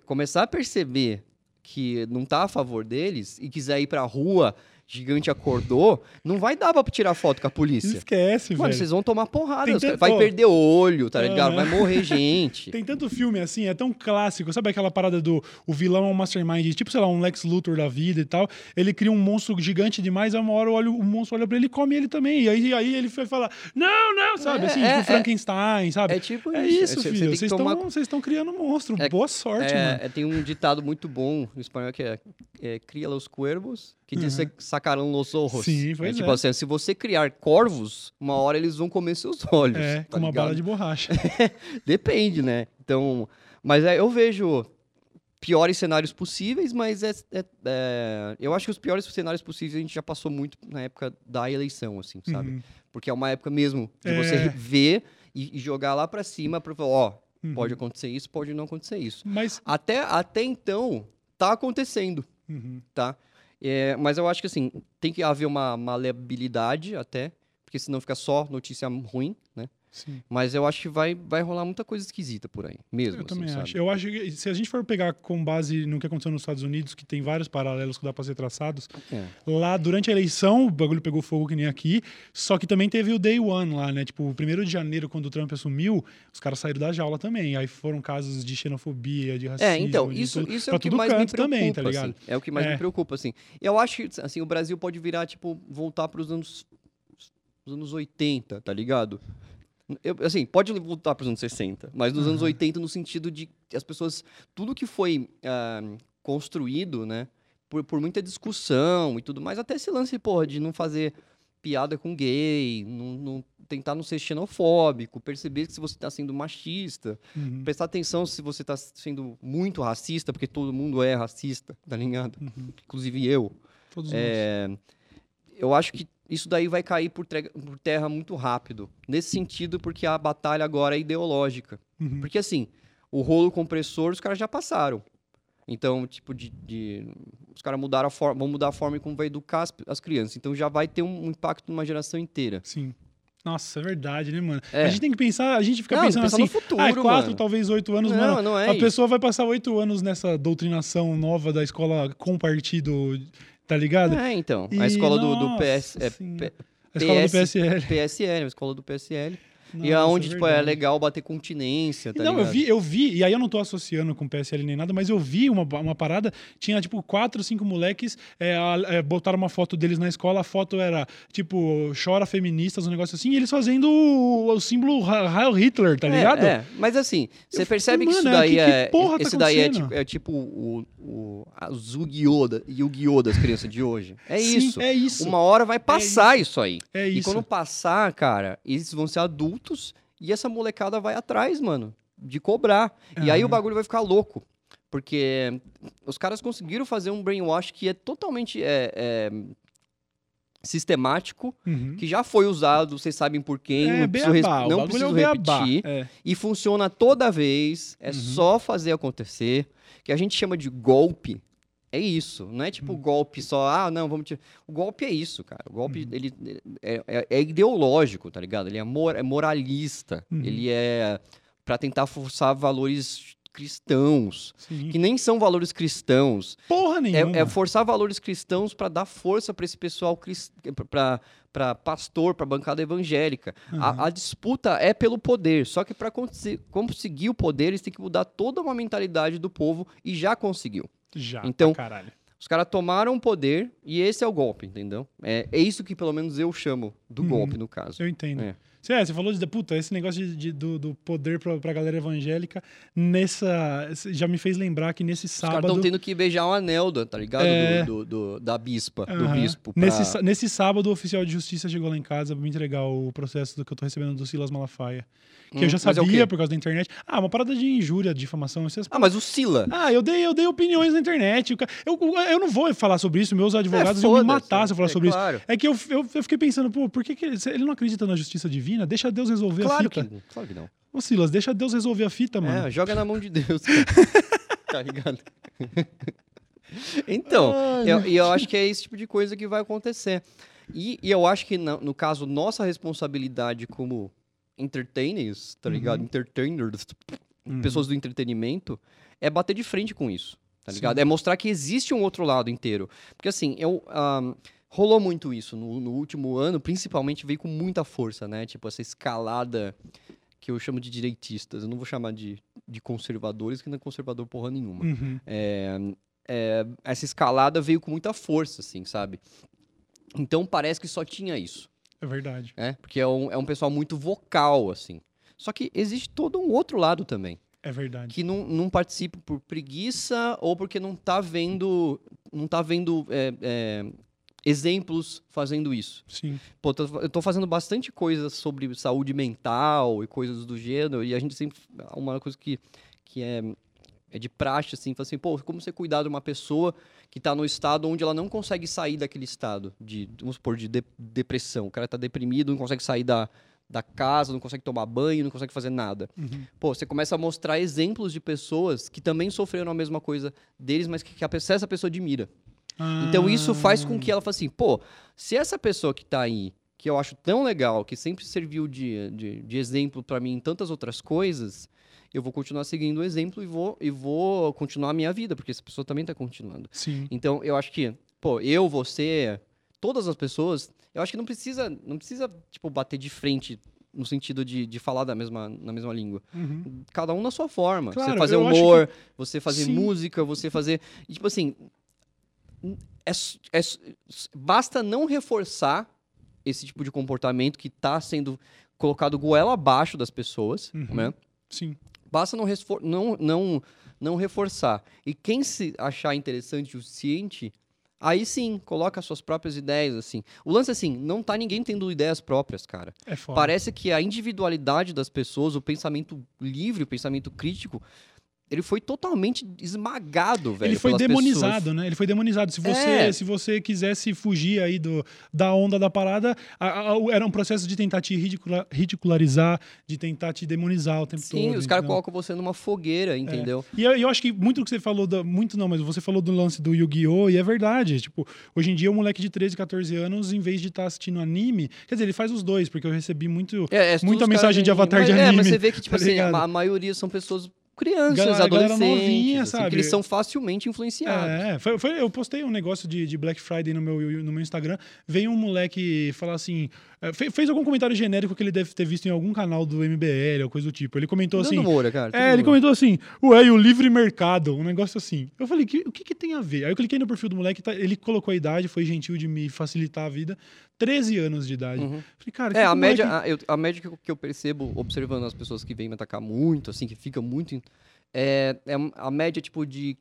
começar a perceber que não tá a favor deles e quiser ir pra rua gigante acordou, não vai dar pra tirar foto com a polícia. Esquece, Mano, velho. vocês vão tomar porrada. Vai perder o olho, tá ligado? Vai morrer gente. Tem tanto filme assim, é tão clássico. Sabe aquela parada do o vilão é um mastermind, tipo, sei lá, um Lex Luthor da vida e tal. Ele cria um monstro gigante demais, a uma hora o, o monstro olha pra ele e come ele também. E aí, aí ele vai falar, não, não, sabe? É, assim, é, tipo é, Frankenstein, sabe? É tipo é isso. É, filho. Vocês estão tomar... criando um monstro. É, Boa sorte, é, mano. tem um ditado muito bom no espanhol que é, é cria os cuervos que uhum. te sacaram os olhos. Sim, pois é. Tipo assim, se você criar corvos, uma hora eles vão comer seus olhos. É, tá com uma bala de borracha. Depende, né? Então, mas é, eu vejo piores cenários possíveis, mas é, é, é, eu acho que os piores cenários possíveis a gente já passou muito na época da eleição, assim, sabe? Uhum. Porque é uma época mesmo de você é. ver e, e, jogar lá para cima para falar, ó, uhum. pode acontecer isso, pode não acontecer isso. Mas até até então tá acontecendo, uhum. tá? É, mas eu acho que assim, tem que haver uma maleabilidade até, porque senão fica só notícia ruim, né? Sim. Mas eu acho que vai, vai rolar muita coisa esquisita por aí, mesmo. Eu assim, também sabe? acho. Eu acho que se a gente for pegar com base no que aconteceu nos Estados Unidos, que tem vários paralelos que dá para ser traçados, é. lá durante a eleição o bagulho pegou fogo que nem aqui, só que também teve o Day One lá, né? Tipo, o primeiro de janeiro, quando o Trump assumiu, os caras saíram da jaula também. Aí foram casos de xenofobia, de é, racismo. É, então, isso, tudo, isso é o que mais me preocupa. Também, tá ligado? Assim, é o que mais é. me preocupa, assim. Eu acho que assim, o Brasil pode virar, tipo, voltar para os anos, os anos 80, tá ligado? Eu, assim, pode voltar para os anos 60, mas nos uhum. anos 80, no sentido de as pessoas. Tudo que foi uh, construído, né? Por, por muita discussão e tudo mais, até esse lance, porra, de não fazer piada com gay, não, não, tentar não ser xenofóbico, perceber que se você está sendo machista, uhum. prestar atenção se você está sendo muito racista, porque todo mundo é racista, tá ligado? Uhum. Inclusive eu. Todos é, nós. Eu acho que isso daí vai cair por, por, terra muito rápido. Nesse sentido, porque a batalha agora é ideológica. Uhum. Porque assim, o rolo compressor os caras já passaram. Então, tipo, de, de os caras mudaram a forma, vão mudar a forma como vai educar as, as, crianças. Então já vai ter um, um impacto numa geração inteira. Sim. Nossa, é verdade, né, mano? É. A gente tem que pensar, a gente fica não, pensando assim, no futuro, ah, quatro, mano. talvez oito anos, não, mano. Não é a isso. pessoa vai passar oito anos nessa doutrinação nova da escola com partido Tá ligado? É, então. E, a escola do, do PS. É, P, a escola PS, do PSL. PSL, a escola do PSL. Nossa, e aonde, é tipo, é legal bater continência, tá Não, ligado? eu vi, eu vi, e aí eu não tô associando com PSL nem nada, mas eu vi uma, uma parada, tinha, tipo, quatro, cinco moleques, é, é, botaram uma foto deles na escola, a foto era, tipo, chora feministas, um negócio assim, e eles fazendo o, o símbolo Heil Hitler, tá é, ligado? É, mas assim, você percebe que isso daí que, é... Que porra tá esse tá daí é tipo, é tipo o, o, os Yu-Gi-Oh! das crianças de hoje. É Sim, isso. é isso. Uma hora vai passar isso. isso. aí. É isso. E quando passar, cara, eles vão ser adultos adultos e essa molecada vai atrás, mano, de cobrar. Uhum. E aí o bagulho vai ficar louco. Porque os caras conseguiram fazer um brainwash que é totalmente é, é, sistemático, uhum. que já foi usado, vocês sabem por quem, é, não preciso, não é preciso repetir. É. E funciona toda vez, é uhum. só fazer acontecer. Que a gente chama de golpe, é isso, não é tipo hum. golpe só, ah, não, vamos tirar. O golpe é isso, cara. O golpe, hum. ele é, é, é, ideológico, tá ligado? Ele é, mor é moralista. Hum. Ele é para tentar forçar valores cristãos, Sim. que nem são valores cristãos. Porra nenhuma. É, é forçar valores cristãos para dar força para esse pessoal, para para pastor, para bancada evangélica. Uhum. A, a, disputa é pelo poder, só que para conseguir o poder, eles têm que mudar toda uma mentalidade do povo e já conseguiu. Já, então, caralho. Os caras tomaram o poder e esse é o golpe, entendeu? É, é isso que pelo menos eu chamo do uhum. golpe, no caso. Eu entendo. É. Você, é, você falou de, puta, esse negócio de, de do, do, poder pra, pra galera evangélica, nessa. Já me fez lembrar que nesse sábado. Os caras estão tendo que beijar um anel, tá ligado? É... Do, do, do, da bispa, do bispo. Pra... Nesse, nesse sábado, o oficial de justiça chegou lá em casa pra me entregar o processo do que eu tô recebendo do Silas Malafaia. Que hum, eu já é sabia é por causa da internet. Ah, uma parada de injúria, difamação. Essas... Ah, mas o Sila. Ah, eu dei, eu dei opiniões na internet. Eu, eu não vou falar sobre isso, meus advogados é, iam me matar se eu falar é, sobre claro. isso. É que eu, eu, eu, fiquei pensando, pô, por que, que ele, ele não acredita na justiça divina? Deixa Deus resolver claro a fita. Que, claro que não. Ô, Silas, deixa Deus resolver a fita, mano. É, joga na mão de Deus. tá ligado? então, Ai, eu, eu acho que é esse tipo de coisa que vai acontecer. E, e eu acho que, no, no, caso, nossa responsabilidade como entertainers, tá ligado? Uhum. Entertainers, uhum. pessoas do entretenimento, é bater de frente com isso, tá ligado? Sim. É mostrar que existe um outro lado inteiro. Porque, assim, eu... Um, rolou muito isso no, no, último ano, principalmente veio com muita força, né? Tipo, essa escalada que eu chamo de direitistas. Eu não vou chamar de, de conservadores, que não é conservador porra nenhuma. Uhum. É, é, essa escalada veio com muita força, assim, sabe? Então parece que só tinha isso. É verdade. É, porque é um, é um pessoal muito vocal, assim. Só que existe todo um outro lado também. É verdade. Que não, não participa por preguiça ou porque não tá vendo. Não tá vendo é, é, exemplos fazendo isso. Sim. Pô, eu tô fazendo bastante coisa sobre saúde mental e coisas do gênero, e a gente sempre. Uma coisa que, que é, é de praxe, assim, fala assim, pô, como você cuidar de uma pessoa que está no estado onde ela não consegue sair daquele estado de, vamos supor, de, de depressão. O cara está deprimido, não consegue sair da, da casa, não consegue tomar banho, não consegue fazer nada. Uhum. Pô, você começa a mostrar exemplos de pessoas que também sofreram a mesma coisa deles, mas que, que a, essa pessoa admira. Então isso faz com que ela fale assim, pô, se essa pessoa que está aí, que eu acho tão legal, que sempre serviu de, de, de exemplo para mim em tantas outras coisas, eu vou continuar seguindo o exemplo e vou, e vou continuar a minha vida, porque essa pessoa também está continuando. Sim. Então, eu acho que, pô, eu, você, todas as pessoas, eu acho que não precisa, não precisa, tipo, bater de frente no sentido de, de falar da mesma, na mesma língua. Uhum. Cada um na sua forma. Claro, você fazer humor, que... você fazer Sim. música, você fazer. E, tipo assim. É, é, basta não reforçar esse tipo de comportamento que está sendo colocado goela abaixo das pessoas, uhum. né? Sim. Basta não, não, não, não reforçar. E quem se achar interessante o suficiente, aí sim, coloca suas próprias ideias, assim. O lance, assim, não tá ninguém tendo ideias próprias, cara. É foda. Parece que a individualidade das pessoas, o pensamento livre, o pensamento crítico, ele foi totalmente esmagado, velho. Ele foi demonizado, pessoas. né? Ele foi demonizado. Se você, é. se você quisesse fugir aí do, da onda da parada, a, a, era um processo de tentar te ridicula, ridicularizar, de tentar te demonizar o tempo Sim, todo. Sim, os caras colocam você numa fogueira, é. entendeu? É. E eu, eu, acho que muito do que você falou, do, muito não, mas você falou do lance do Yu-Gi-Oh! e é verdade. Tipo, hoje em dia, o um moleque de 13, 14 anos, em vez de estar tá assistindo anime, quer dizer, ele faz os dois, porque eu recebi muito, é, é muita mensagem de avatar mas, de anime. É, mas você vê que, tipo tá assim, a, a maioria são pessoas crianças, galera, adolescentes, galera novinha, assim, sabe? eles são facilmente influenciados. É, foi, foi, eu postei um negócio de, de Black Friday no meu, no meu Instagram, veio um moleque falar assim, fez, fez, algum comentário genérico que ele deve ter visto em algum canal do MBL ou coisa do tipo. Ele comentou assim. Moura, cara. É, ele comentou assim: ué, e o livre mercado, um negócio assim. Eu falei: que, o que, que tem a ver? Aí eu cliquei no perfil do moleque, tá, ele colocou a idade, foi gentil de me facilitar a vida. 13 anos de idade. Uhum. Falei, cara, é, a média, a, eu, a média que eu, que eu, percebo observando as pessoas que vêm me atacar muito, assim, que fica muito. É, é a média, tipo, de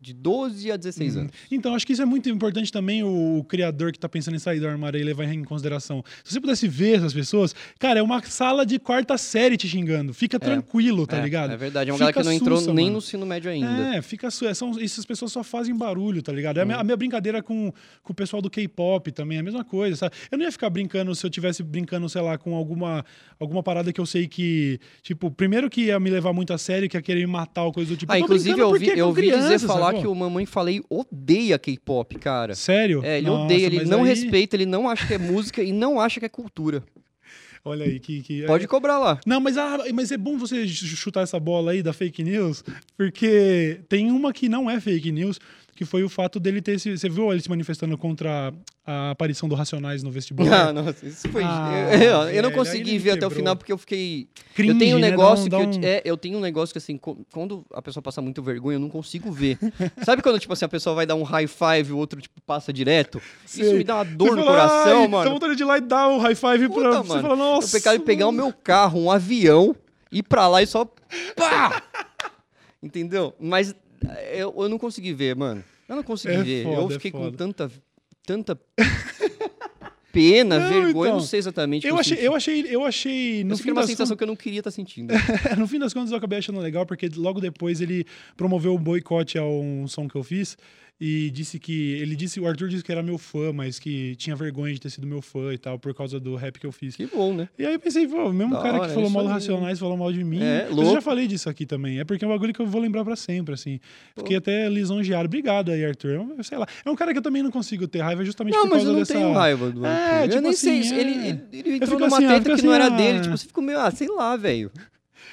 de 12 a 16 uhum. anos. Então, acho que isso é muito importante também o, criador que está pensando em sair do armário e levar em consideração. Se você pudesse ver essas pessoas, cara, é uma sala de quarta série te xingando. Fica é. tranquilo, tá é, ligado? É verdade, é uma fica galera que não entrou sussa, nem mano. no ensino médio ainda. É, fica su... são, essas pessoas só fazem barulho, tá ligado? É a, minha, uhum. a minha brincadeira com, com o pessoal do K-pop também, é a mesma coisa, sabe? Eu não ia ficar brincando se eu tivesse brincando, sei lá, com alguma, alguma parada que eu sei que, tipo, primeiro que ia me levar muito a sério, que ia querer me matar ou coisa do tipo. Ah, inclusive eu ouvi, eu ouvi dizer falar falar que o Mamãe Falei odeia K-pop, cara. Sério? É, ele Nossa, odeia, ele não aí... respeita, ele não acha que é música e não acha que é cultura. Olha aí, que. que Pode cobrar lá. Não, mas, ah, mas é bom você chutar essa bola aí da fake news, porque tem uma que não é fake news, que foi o fato dele ter se. Você viu ele se manifestando contra a aparição do Racionais no vestibular? Ah, nossa, isso foi. Ah, eu, eu, eu, não consegui ver até o final porque eu fiquei. Cringe, eu tenho um negócio né? um, que. Um... Eu, é, eu tenho um negócio que, assim, quando a pessoa passa muito vergonha, eu não consigo ver. Sabe quando, tipo assim, a pessoa vai dar um high five e o outro, tipo, passa direto? Sei. Isso me dá uma dor no coração, mano. Então vontade de ir lá e dar o um high five Puta, pra mano, você falar, nossa. Eu pecado pegar o meu carro, um avião, ir pra lá e só. Pá! Entendeu? Mas eu, eu não consegui ver, mano. Eu não consegui é ver. Foda, eu é fiquei é com tanta, tanta pena, não, vergonha, então, não sei exatamente. Eu achei, eu achei, eu achei, no eu fim uma sensação que eu não queria estar tá sentindo. no fim das contas eu acabei achando legal porque logo depois ele promoveu o boicote a um som que eu fiz e disse que. Ele disse, o Arthur disse que era meu fã, mas que tinha vergonha de ter sido meu fã e tal, por causa do rap que eu fiz. Que bom, né? E aí eu pensei, pô, o mesmo Da cara hora, que falou mal do. Racionais falou mal de mim. É, eu já falei disso aqui também. É porque é um bagulho que eu vou lembrar pra sempre, assim. Fiquei até lisonjeado. Obrigado aí, Arthur. É Sei lá. É um cara que eu também não consigo ter raiva justamente Não, por mas causa eu não dessa. tenho raiva do É, Arthur. tipo eu nem sei. assim, Ele, é. ele, ele entrou numa assim, treta que não assim, era ah. dele. Tipo, você ficou meio, ah, sei lá, velho.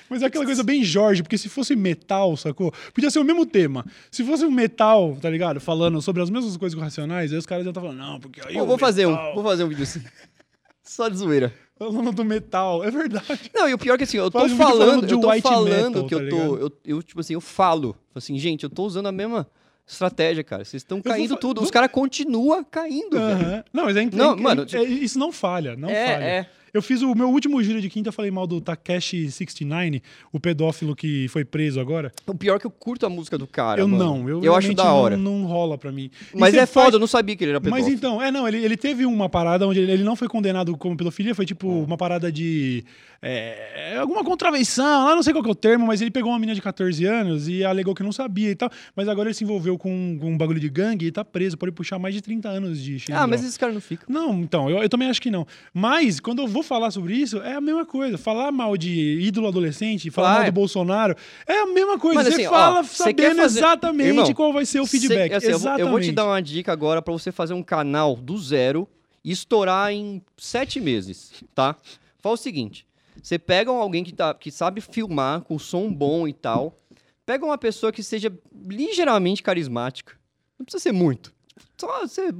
Mas é aquela coisa bem Jorge, porque se fosse metal, sacou? Podia ser o mesmo tema. Se fosse um metal, tá ligado? Falando sobre as mesmas coisas com Racionais, aí os caras iam estar falando, não, porque aí. Pô, vou fazer um, metal- vou fazer um vídeo assim. Só de zoeira. Falando do metal, é verdade. Não, e o pior é que assim, eu tô Faz um falando falando, de eu tô falando metal, que tá eu tô, ligado? eu, eu, tipo assim, eu falo, assim, gente, eu tô usando a mesma estratégia, cara. Vocês estão caindo fa- tudo, os caras continuam caindo, velho. Aham. Não, mas é, Não, é- mano, é- tipo- isso não falha, não É, falha. é. Eu fiz o meu último giro de quinta, eu falei mal do Takeshi 69, o pedófilo que foi preso agora. O pior é que eu curto a música do cara, eu mano. não, eu, eu acho da hora. Não, não rola pra mim. E Mas é faz- foda, eu não sabia que ele era pedófilo. Mas então, é, não, ele, ele teve uma parada onde ele, ele não foi condenado como pedofilia, foi tipo Hum. uma parada de. É, alguma contravenção, lá não sei qual que é o termo, mas ele pegou uma menina de 14 anos e alegou que não sabia e tal. Mas agora ele se envolveu com, com um bagulho de gangue e tá preso, pode puxar mais de 30 anos de Ah, xilindró. mas esse cara não fica. Não, então, eu, eu também acho que não. Mas, quando eu vou falar sobre isso, é a mesma coisa. Falar mal de ídolo adolescente, falar Vai. mal do Bolsonaro, é a mesma coisa. Mas, você assim, ó, fala quer sabendo fazer- exatamente Irmão, qual vai ser o feedback. Cê- assim, eu, vou, eu vou te Exatamente. dar uma dica agora pra você fazer um canal do zero e estourar em sete meses, tá? Fala o seguinte: você pega alguém que, tá, que sabe filmar com som bom e tal, pega uma pessoa que seja ligeiramente carismática, não precisa ser muito, só ser,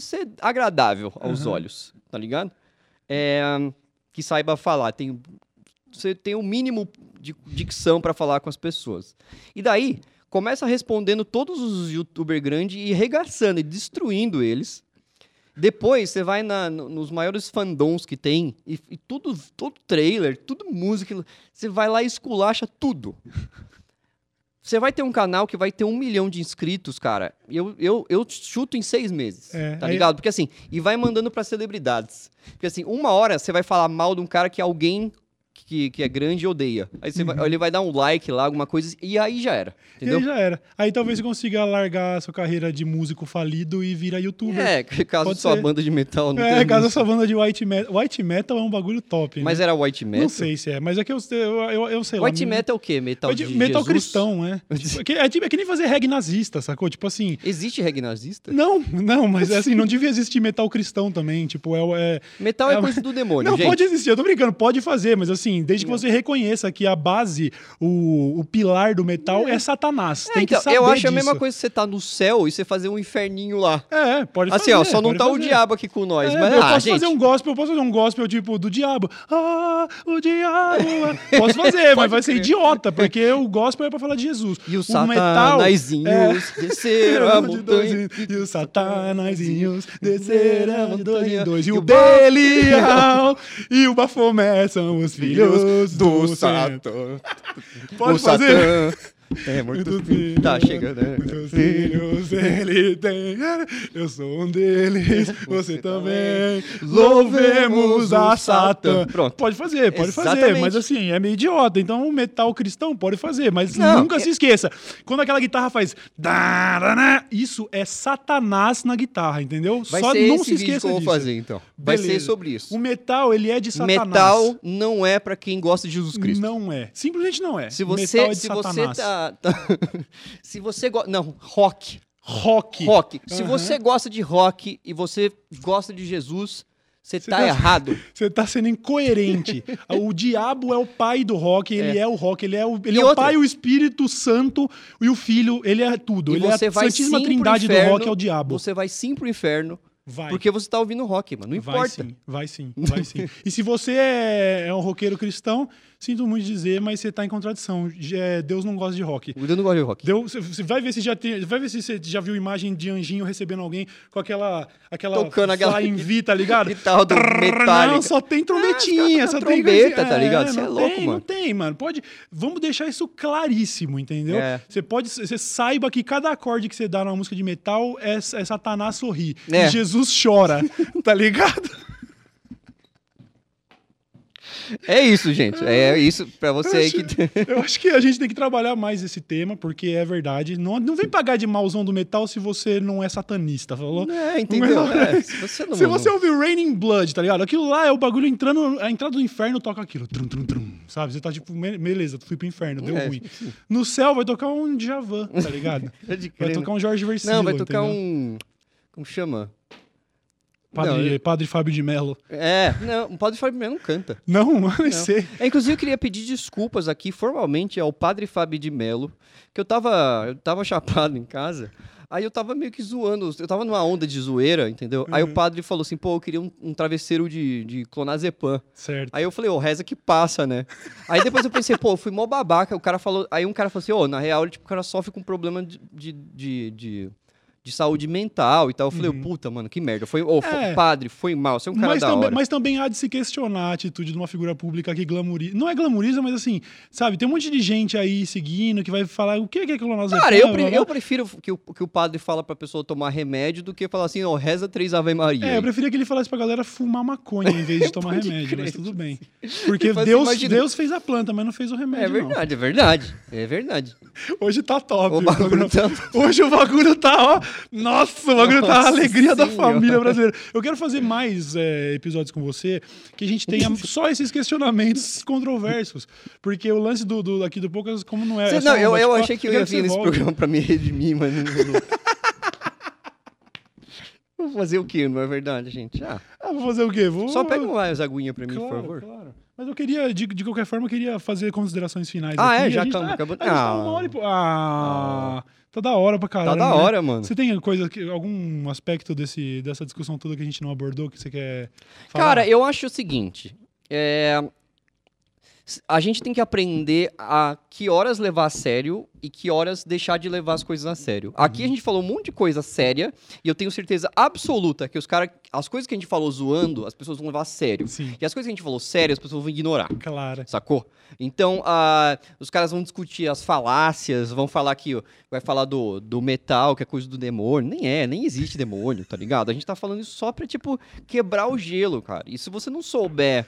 ser agradável aos Aham. olhos, tá ligado? É, que saiba falar, tem, você tem o mínimo de dicção pra falar com as pessoas. E daí, começa respondendo todos os youtubers grandes e regaçando e destruindo eles. Depois você vai na- no- nos maiores fandoms que tem e, e tudo, todo trailer, tudo música, você vai lá e esculacha tudo. Você vai ter um canal que vai ter um milhão de inscritos, cara. Eu, eu, eu chuto em seis meses. É, tá ligado? Porque assim, e vai mandando pra celebridades. Porque assim, uma hora você vai falar mal de um cara que alguém que, que é grande odeia. Aí você vai- ele vai dar um like lá, alguma coisa, e aí já era. E Entendeu? aí já era. Aí talvez você consiga largar a sua carreira de músico falido e vira youtuber. É, caso Pode sua ser. banda de metal não É, caso a música. sua banda de white metal. White metal é um bagulho top, né? Mas era white metal? Não sei se é, mas é que eu, eu, eu, eu sei lá. White me- metal é o quê? Metal de metal Jesus? cristão, é. Tipo, é, que, é, tipo- é que nem fazer reggae nazista, sacou? Tipo assim. Existe reggae nazista? Não, não, mas é assim, não devia existir metal cristão também. Tipo, é. é Metal é, É, coisa do demônio, não, gente. pode existir, eu tô brincando, pode fazer, mas assim, desde que você reconheça que a base, o, o pilar do metal é, Satanás. É, Tem então, que saber eu acho disso. a mesma coisa que você tá no céu e você fazer um inferninho lá. É, pode fazer. Assim, ó, só não tá o fazer. diabo aqui com nós. É, mas, eu ah, posso gente, fazer um gospel, eu posso fazer um gospel tipo do diabo. Ah, o diabo. ah. Posso fazer, mas vai ser idiota, porque o gospel é pra falar de Jesus. E os o metal. satanazinhos desceram a montanha. E os satanazinhos descerão de dois em dois. E o o Belial e o Bafomé são os filhos do, do Satan. Satã. Pode o fazer. Satã é muito Muitos filho. Tá, chega, né? Muitos filhos ele tem. Eu sou um deles, você também. Louvemos a Satã. Pronto. Pode fazer, pode fazer. Exatamente. Mas assim, é meio idiota. Então o metal cristão pode fazer. Mas Não, nunca é- se esqueça. Quando aquela guitarra faz. Isso é Satanás na guitarra, entendeu? Vai Só ser não se esqueça que eu vou disso. fazer, então. Vai ser Beleza. sobre isso. O metal, ele é de Satanás. Metal não é pra quem gosta de Jesus Cristo. Não é. Simplesmente não é. Se você, é de se você Satanás. Tá, tá- se você gosta, não, rock, Rock. rock. Se Aham. você gosta de rock e você gosta de Jesus, você tá, tá- errado. Você tá sendo incoerente. o diabo é o pai do rock, ele é, o rock, ele é o, ele E é o pai, o Espírito Santo e o Filho, ele é tudo. E ele é você a vai Santíssima Trindade do inferno, rock, é o diabo. Você vai sim pro inferno, Vai. porque você tá ouvindo rock, mano. Não Vai importa. sim, vai sim, vai sim. E se você é, é um roqueiro cristão, sinto muito dizer, mas você tá em contradição. É, Deus não gosta de rock. Eu não gosto de rock. Deus, você vai ver se já tem, vai ver se você já viu imagem de anjinho recebendo alguém com aquela aquela Tocando aquela flying V, tá ligado? guitarra do. Não, só tem trombetinha, Ah, só caras tem trombeta, tá É, ligado? Cê é não louco, tem, mano. Não tem, mano. Pode, vamos deixar isso claríssimo, entendeu? É. Você pode, você saiba que cada acorde que você dá numa música de metal é, é Satanás sorrir É. e Jesus chora, tá ligado? É isso, gente. É isso pra você aí que. eu acho que a gente tem que trabalhar mais esse tema, porque é verdade. Não, não vem pagar de mauzão do metal se você não é satanista, falou? É, entendeu? É, se você, não... se você ouvir Raining Blood, tá ligado? Aquilo lá é o bagulho entrando, a entrada do inferno toca aquilo. Trum, trum, trum, sabe? Você tá tipo, beleza, fui pro inferno, deu é, ruim. No céu vai tocar um Djavan, tá ligado? vai tocar um Jorge Versilo. Não, vai tocar entendeu? um. Como chama? Padre, não, padre Fábio de Mello. É, não, o Padre Fábio de Mello não canta. Não, não, sei. É, inclusive, eu queria pedir desculpas aqui formalmente ao Padre Fábio de Mello, que eu tava, eu tava chapado em casa. Aí eu tava meio que zoando, eu tava numa onda de zoeira, entendeu? Uhum. Aí o uhum. padre falou assim, pô, eu queria um, um travesseiro de, de clonazepam. Certo. Aí eu falei, ô, oh, reza que passa, né? aí depois eu pensei, pô, eu fui mó babaca, o cara falou... Aí um cara falou assim, ô, oh, na real, tipo, o cara sofre com problema de, de, de, de de saúde mental e tal. Eu falei, uhum. puta, mano, que merda. Foi, oh, é. padre, foi mal, você é um cara mas da também, hora. Mas também há de se questionar a atitude de uma figura pública que glamoriza. Não é glamoriza, mas assim, sabe, tem um monte de gente aí seguindo que vai falar o que é clonazepam. Cara, eu, pre eu prefiro que o, que o padre fala pra pessoa tomar remédio do que falar assim, ó, oh, reza três Ave Maria. É, eu preferia que ele falasse pra galera fumar maconha em vez de tomar remédio, crer. mas tudo bem. Porque Deus, Deus fez a planta, mas não fez o remédio. É verdade, não. é verdade. É verdade. Hoje tá top. O bagulho tá... Hoje o bagulho tá, ó. Nossa! o bagulho tá a alegria da família brasileira. Eu quero fazer mais é, episódios com você que a gente tenha só esses questionamentos controversos. Porque o lance do, do aqui do Poucas, como não é. Você, é não, eu, eu achei que eu ia vir nesse programa pra me redimir, mas não. Vou fazer o quê, não é verdade, gente? Ah, ah vou fazer o quê? Vou... Só pega mais aguinha pra mim, claro, por favor. Claro. Mas eu queria, de, de qualquer forma, eu queria fazer considerações finais. Ah, aqui. é? Já. Tá, acabou... ah, tá uma hora e... ah, tá da hora pra caramba. Tá da hora, né? mano. Você tem coisa, algum aspecto desse, dessa discussão toda que a gente não abordou que você quer falar? Cara, eu acho o seguinte. É, a gente tem que aprender a que horas levar a sério e que horas deixar de levar as coisas a sério. Aqui a gente falou um monte de coisa séria e eu tenho certeza absoluta que os caras, as coisas que a gente falou zoando, as pessoas vão levar a sério. Sim. E as coisas que a gente falou sério, as pessoas vão ignorar. Claro. Sacou? Então, uh, os caras vão discutir as falácias, vão falar que vai falar do, do metal, que é coisa do demônio. Nem é, nem existe demônio, tá ligado? A gente tá falando isso só pra, tipo, quebrar o gelo, cara. E se você não souber.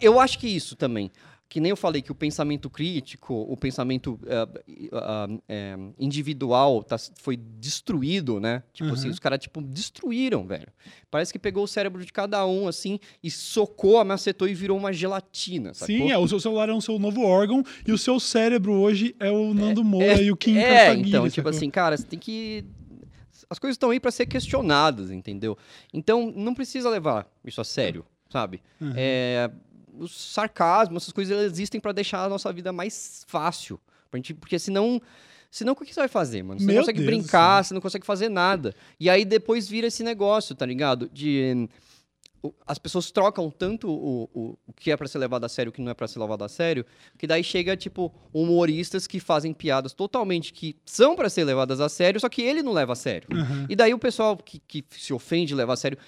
Eu acho que isso também que nem eu falei que o pensamento crítico, o pensamento uh, uh, uh, individual tá, foi destruído, né? Tipo assim, uhum. assim, os caras, tipo, destruíram, velho. Parece que pegou o cérebro de cada um, assim, e socou, amacetou e virou uma gelatina, sacou? Sim, é, o seu celular é um seu novo órgão e o seu cérebro hoje é o Nando é, Moura é, e o Kim É, então, tipo assim, cara, você tem que... As coisas estão aí para ser questionadas, entendeu? Então, não precisa levar isso a sério, sabe? Uhum. É, o sarcasmo, essas coisas existem para deixar a nossa vida mais fácil. Gente, porque senão. Senão, o que você vai fazer, mano? Você Meu não consegue Deus brincar, Deus. você não consegue fazer nada. E aí depois vira esse negócio, tá ligado? De. As pessoas trocam tanto o, o, o que é para ser levado a sério e o que não é para ser levado a sério, que daí chega, tipo, humoristas que fazem piadas totalmente que são para ser levadas a sério, só que ele não leva a sério. Uhum. E daí o pessoal que, que se ofende levar a sério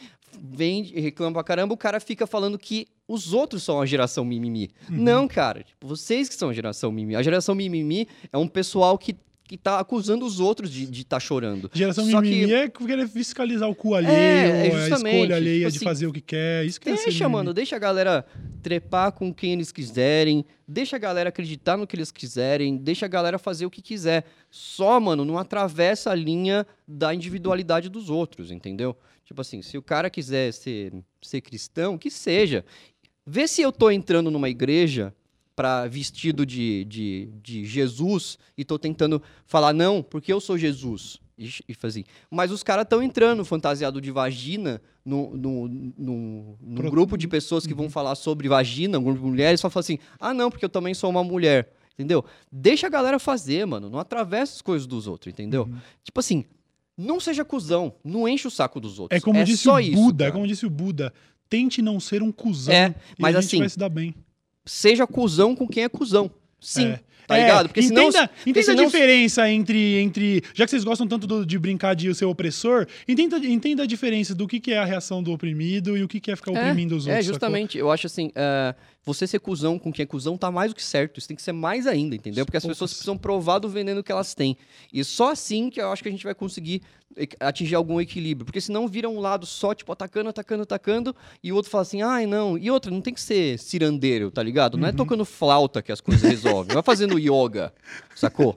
vem e reclama pra caramba, o cara fica falando que os outros são a geração mimimi. Uhum. Não, cara. Tipo, vocês que são a geração mimimi. A geração mimimi é um pessoal que que tá acusando os outros de estar tá chorando. Geração Só mimimi que... é querer fiscalizar o cu alheio, é, é a escolha alheia tipo de assim, fazer o que quer. Isso que deixa, é mano, deixa a galera trepar com quem eles quiserem, deixa a galera acreditar no que eles quiserem, deixa a galera fazer o que quiser. Só, mano, não atravessa a linha da individualidade dos outros, entendeu? Tipo assim, se o cara quiser ser, ser cristão, que seja. Vê se eu tô entrando numa igreja para vestido de, de, de Jesus e tô tentando falar, não, porque eu sou Jesus. E, e assim. Mas os caras estão entrando fantasiado de vagina no, no, no, no Pro... grupo de pessoas que vão uhum. falar sobre vagina, um grupo de mulheres, só fala assim: ah, não, porque eu também sou uma mulher. Entendeu? Deixa a galera fazer, mano. Não atravessa as coisas dos outros, entendeu? Uhum. Tipo assim, não seja cuzão, não enche o saco dos outros. É como é disse o Buda, isso, é como disse o Buda. Tente não ser um cuzão. É, mas a gente assim, vai se dar bem seja cuzão com quem é cuzão. Sim. É. Tá é, ligado? Porque entenda, senão, entenda senão... a diferença entre, entre. Já que vocês gostam tanto do, de brincar de ser opressor, entenda, entenda a diferença do que, que é a reação do oprimido e o que, que é ficar é, oprimindo os é, outros. É, justamente. Sacou? Eu acho assim. Uh, você ser cuzão com quem é cuzão tá mais do que certo. Isso tem que ser mais ainda, entendeu? Porque as Poucas. pessoas precisam provar do veneno que elas têm. E só assim que eu acho que a gente vai conseguir atingir algum equilíbrio. Porque senão vira um lado só, tipo, atacando, atacando, atacando, e o outro fala assim, ai, não. E outra, não tem que ser cirandeiro, tá ligado? Não é uhum. é tocando flauta que as coisas resolvem. Vai fazendo yoga, sacou?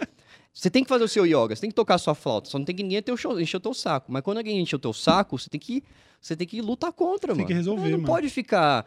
Você tem que fazer o seu yoga, você tem que tocar a sua flauta, só não tem que ninguém ter o show, encher o teu saco. Mas quando alguém enche o teu saco, você tem que, você tem que lutar contra, tem mano. Tem que resolver, não, não mano. pode ficar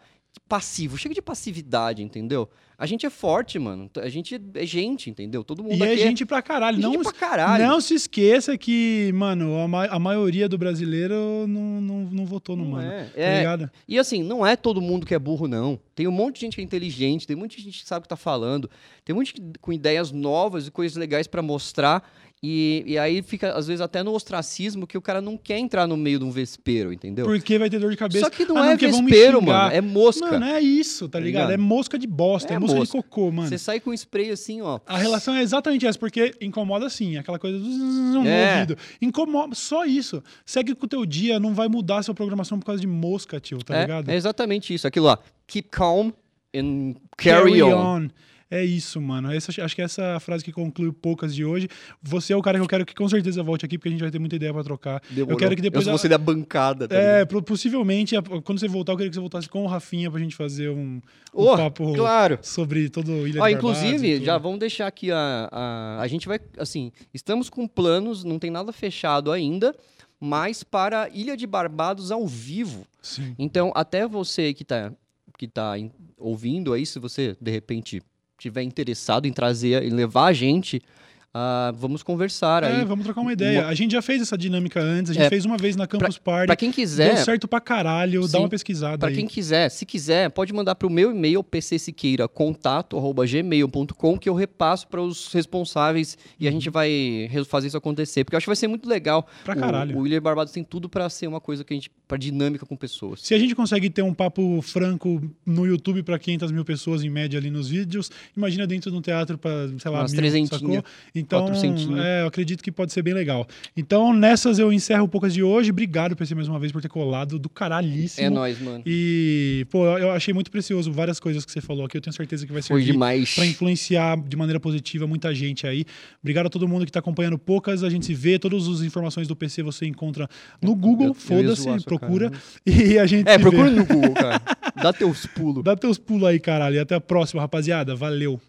passivo. Chega de passividade, entendeu? A gente é forte, mano. A gente é gente, entendeu? Todo mundo e é gente pra caralho. Não, pra caralho. não se esqueça que, mano, a, ma a maioria do brasileiro não, não, não votou no não mano. É. Tá é. E assim, não é todo mundo que é burro, não. Tem um monte de gente que é inteligente, tem muita gente que sabe o que tá falando, tem muita gente com ideias novas e coisas legais para mostrar. E, e aí fica, às vezes, até no ostracismo que o cara não quer entrar no meio de um vespeiro, entendeu? Porque vai ter dor de cabeça. Só que não ah, é não, vespeiro, mano. É mosca. Mano, é isso, tá, tá ligado? É mosca de bosta, é, é mosca, mosca, de cocô, mano. Você sai com spray assim, ó. A relação é exatamente essa, porque incomoda assim, aquela coisa do no é. ouvido. Incomoda, só isso. Segue com o teu dia, não vai mudar a sua programação por causa de mosca, tio, tá é, ligado? É exatamente isso. Aquilo lá. Keep calm and carry, carry on. on. É isso, mano. Essa, acho que essa é a frase que conclui poucas de hoje. Você é o cara que eu quero que com certeza volte aqui, porque a gente vai ter muita ideia pra trocar. Demorou. Eu quero que depois. Eu você da bancada, tá É, possivelmente, quando você voltar, eu queria que você voltasse com o Rafinha pra gente fazer um, um oh, papo claro. sobre todo o Ilha Ó, Inclusive, já vamos deixar aqui a, a. A gente vai. Assim, estamos com planos, não tem nada fechado ainda mas para Ilha de Barbados ao vivo. Sim. Então, até você que está que tá ouvindo aí, se você de repente tiver interessado em trazer, em levar a gente Uh, vamos conversar é, aí. vamos trocar uma ideia. Uma... A gente já fez essa dinâmica antes, a gente é, fez uma vez na Campus pra, Party. Pra quem quiser. Deu certo pra caralho, sim, dá uma pesquisada pra aí. quem quiser, se quiser, pode mandar pro meu e-mail, pcsiqueira, contato.gmail.com, que eu repasso para os responsáveis e a gente vai fazer isso acontecer. Porque eu acho que vai ser muito legal. Pra caralho. O, o William Barbados tem tudo para ser uma coisa que a gente. pra dinâmica com pessoas. Se a gente consegue ter um papo franco no YouTube para 500 mil pessoas em média ali nos vídeos, imagina dentro de um teatro para sei lá, Umas mil, 300, sacou? Então. É, eu acredito que pode ser bem legal. Então, nessas eu encerro o Poucas de hoje. Obrigado, PC, mais uma vez, por ter colado do caralhíssimo. É nóis, mano. E, pô, eu achei muito precioso várias coisas que você falou aqui. Eu tenho certeza que vai servir para influenciar de maneira positiva muita gente aí. Obrigado a todo mundo que está acompanhando Poucas. A gente se vê. Todas as informações do PC você encontra no Google. Foda-se, procura. Cara, e a gente É, procura no Google, cara. Dá teus pulos. Dá teus pulos aí, caralho. E até a próxima, rapaziada. Valeu.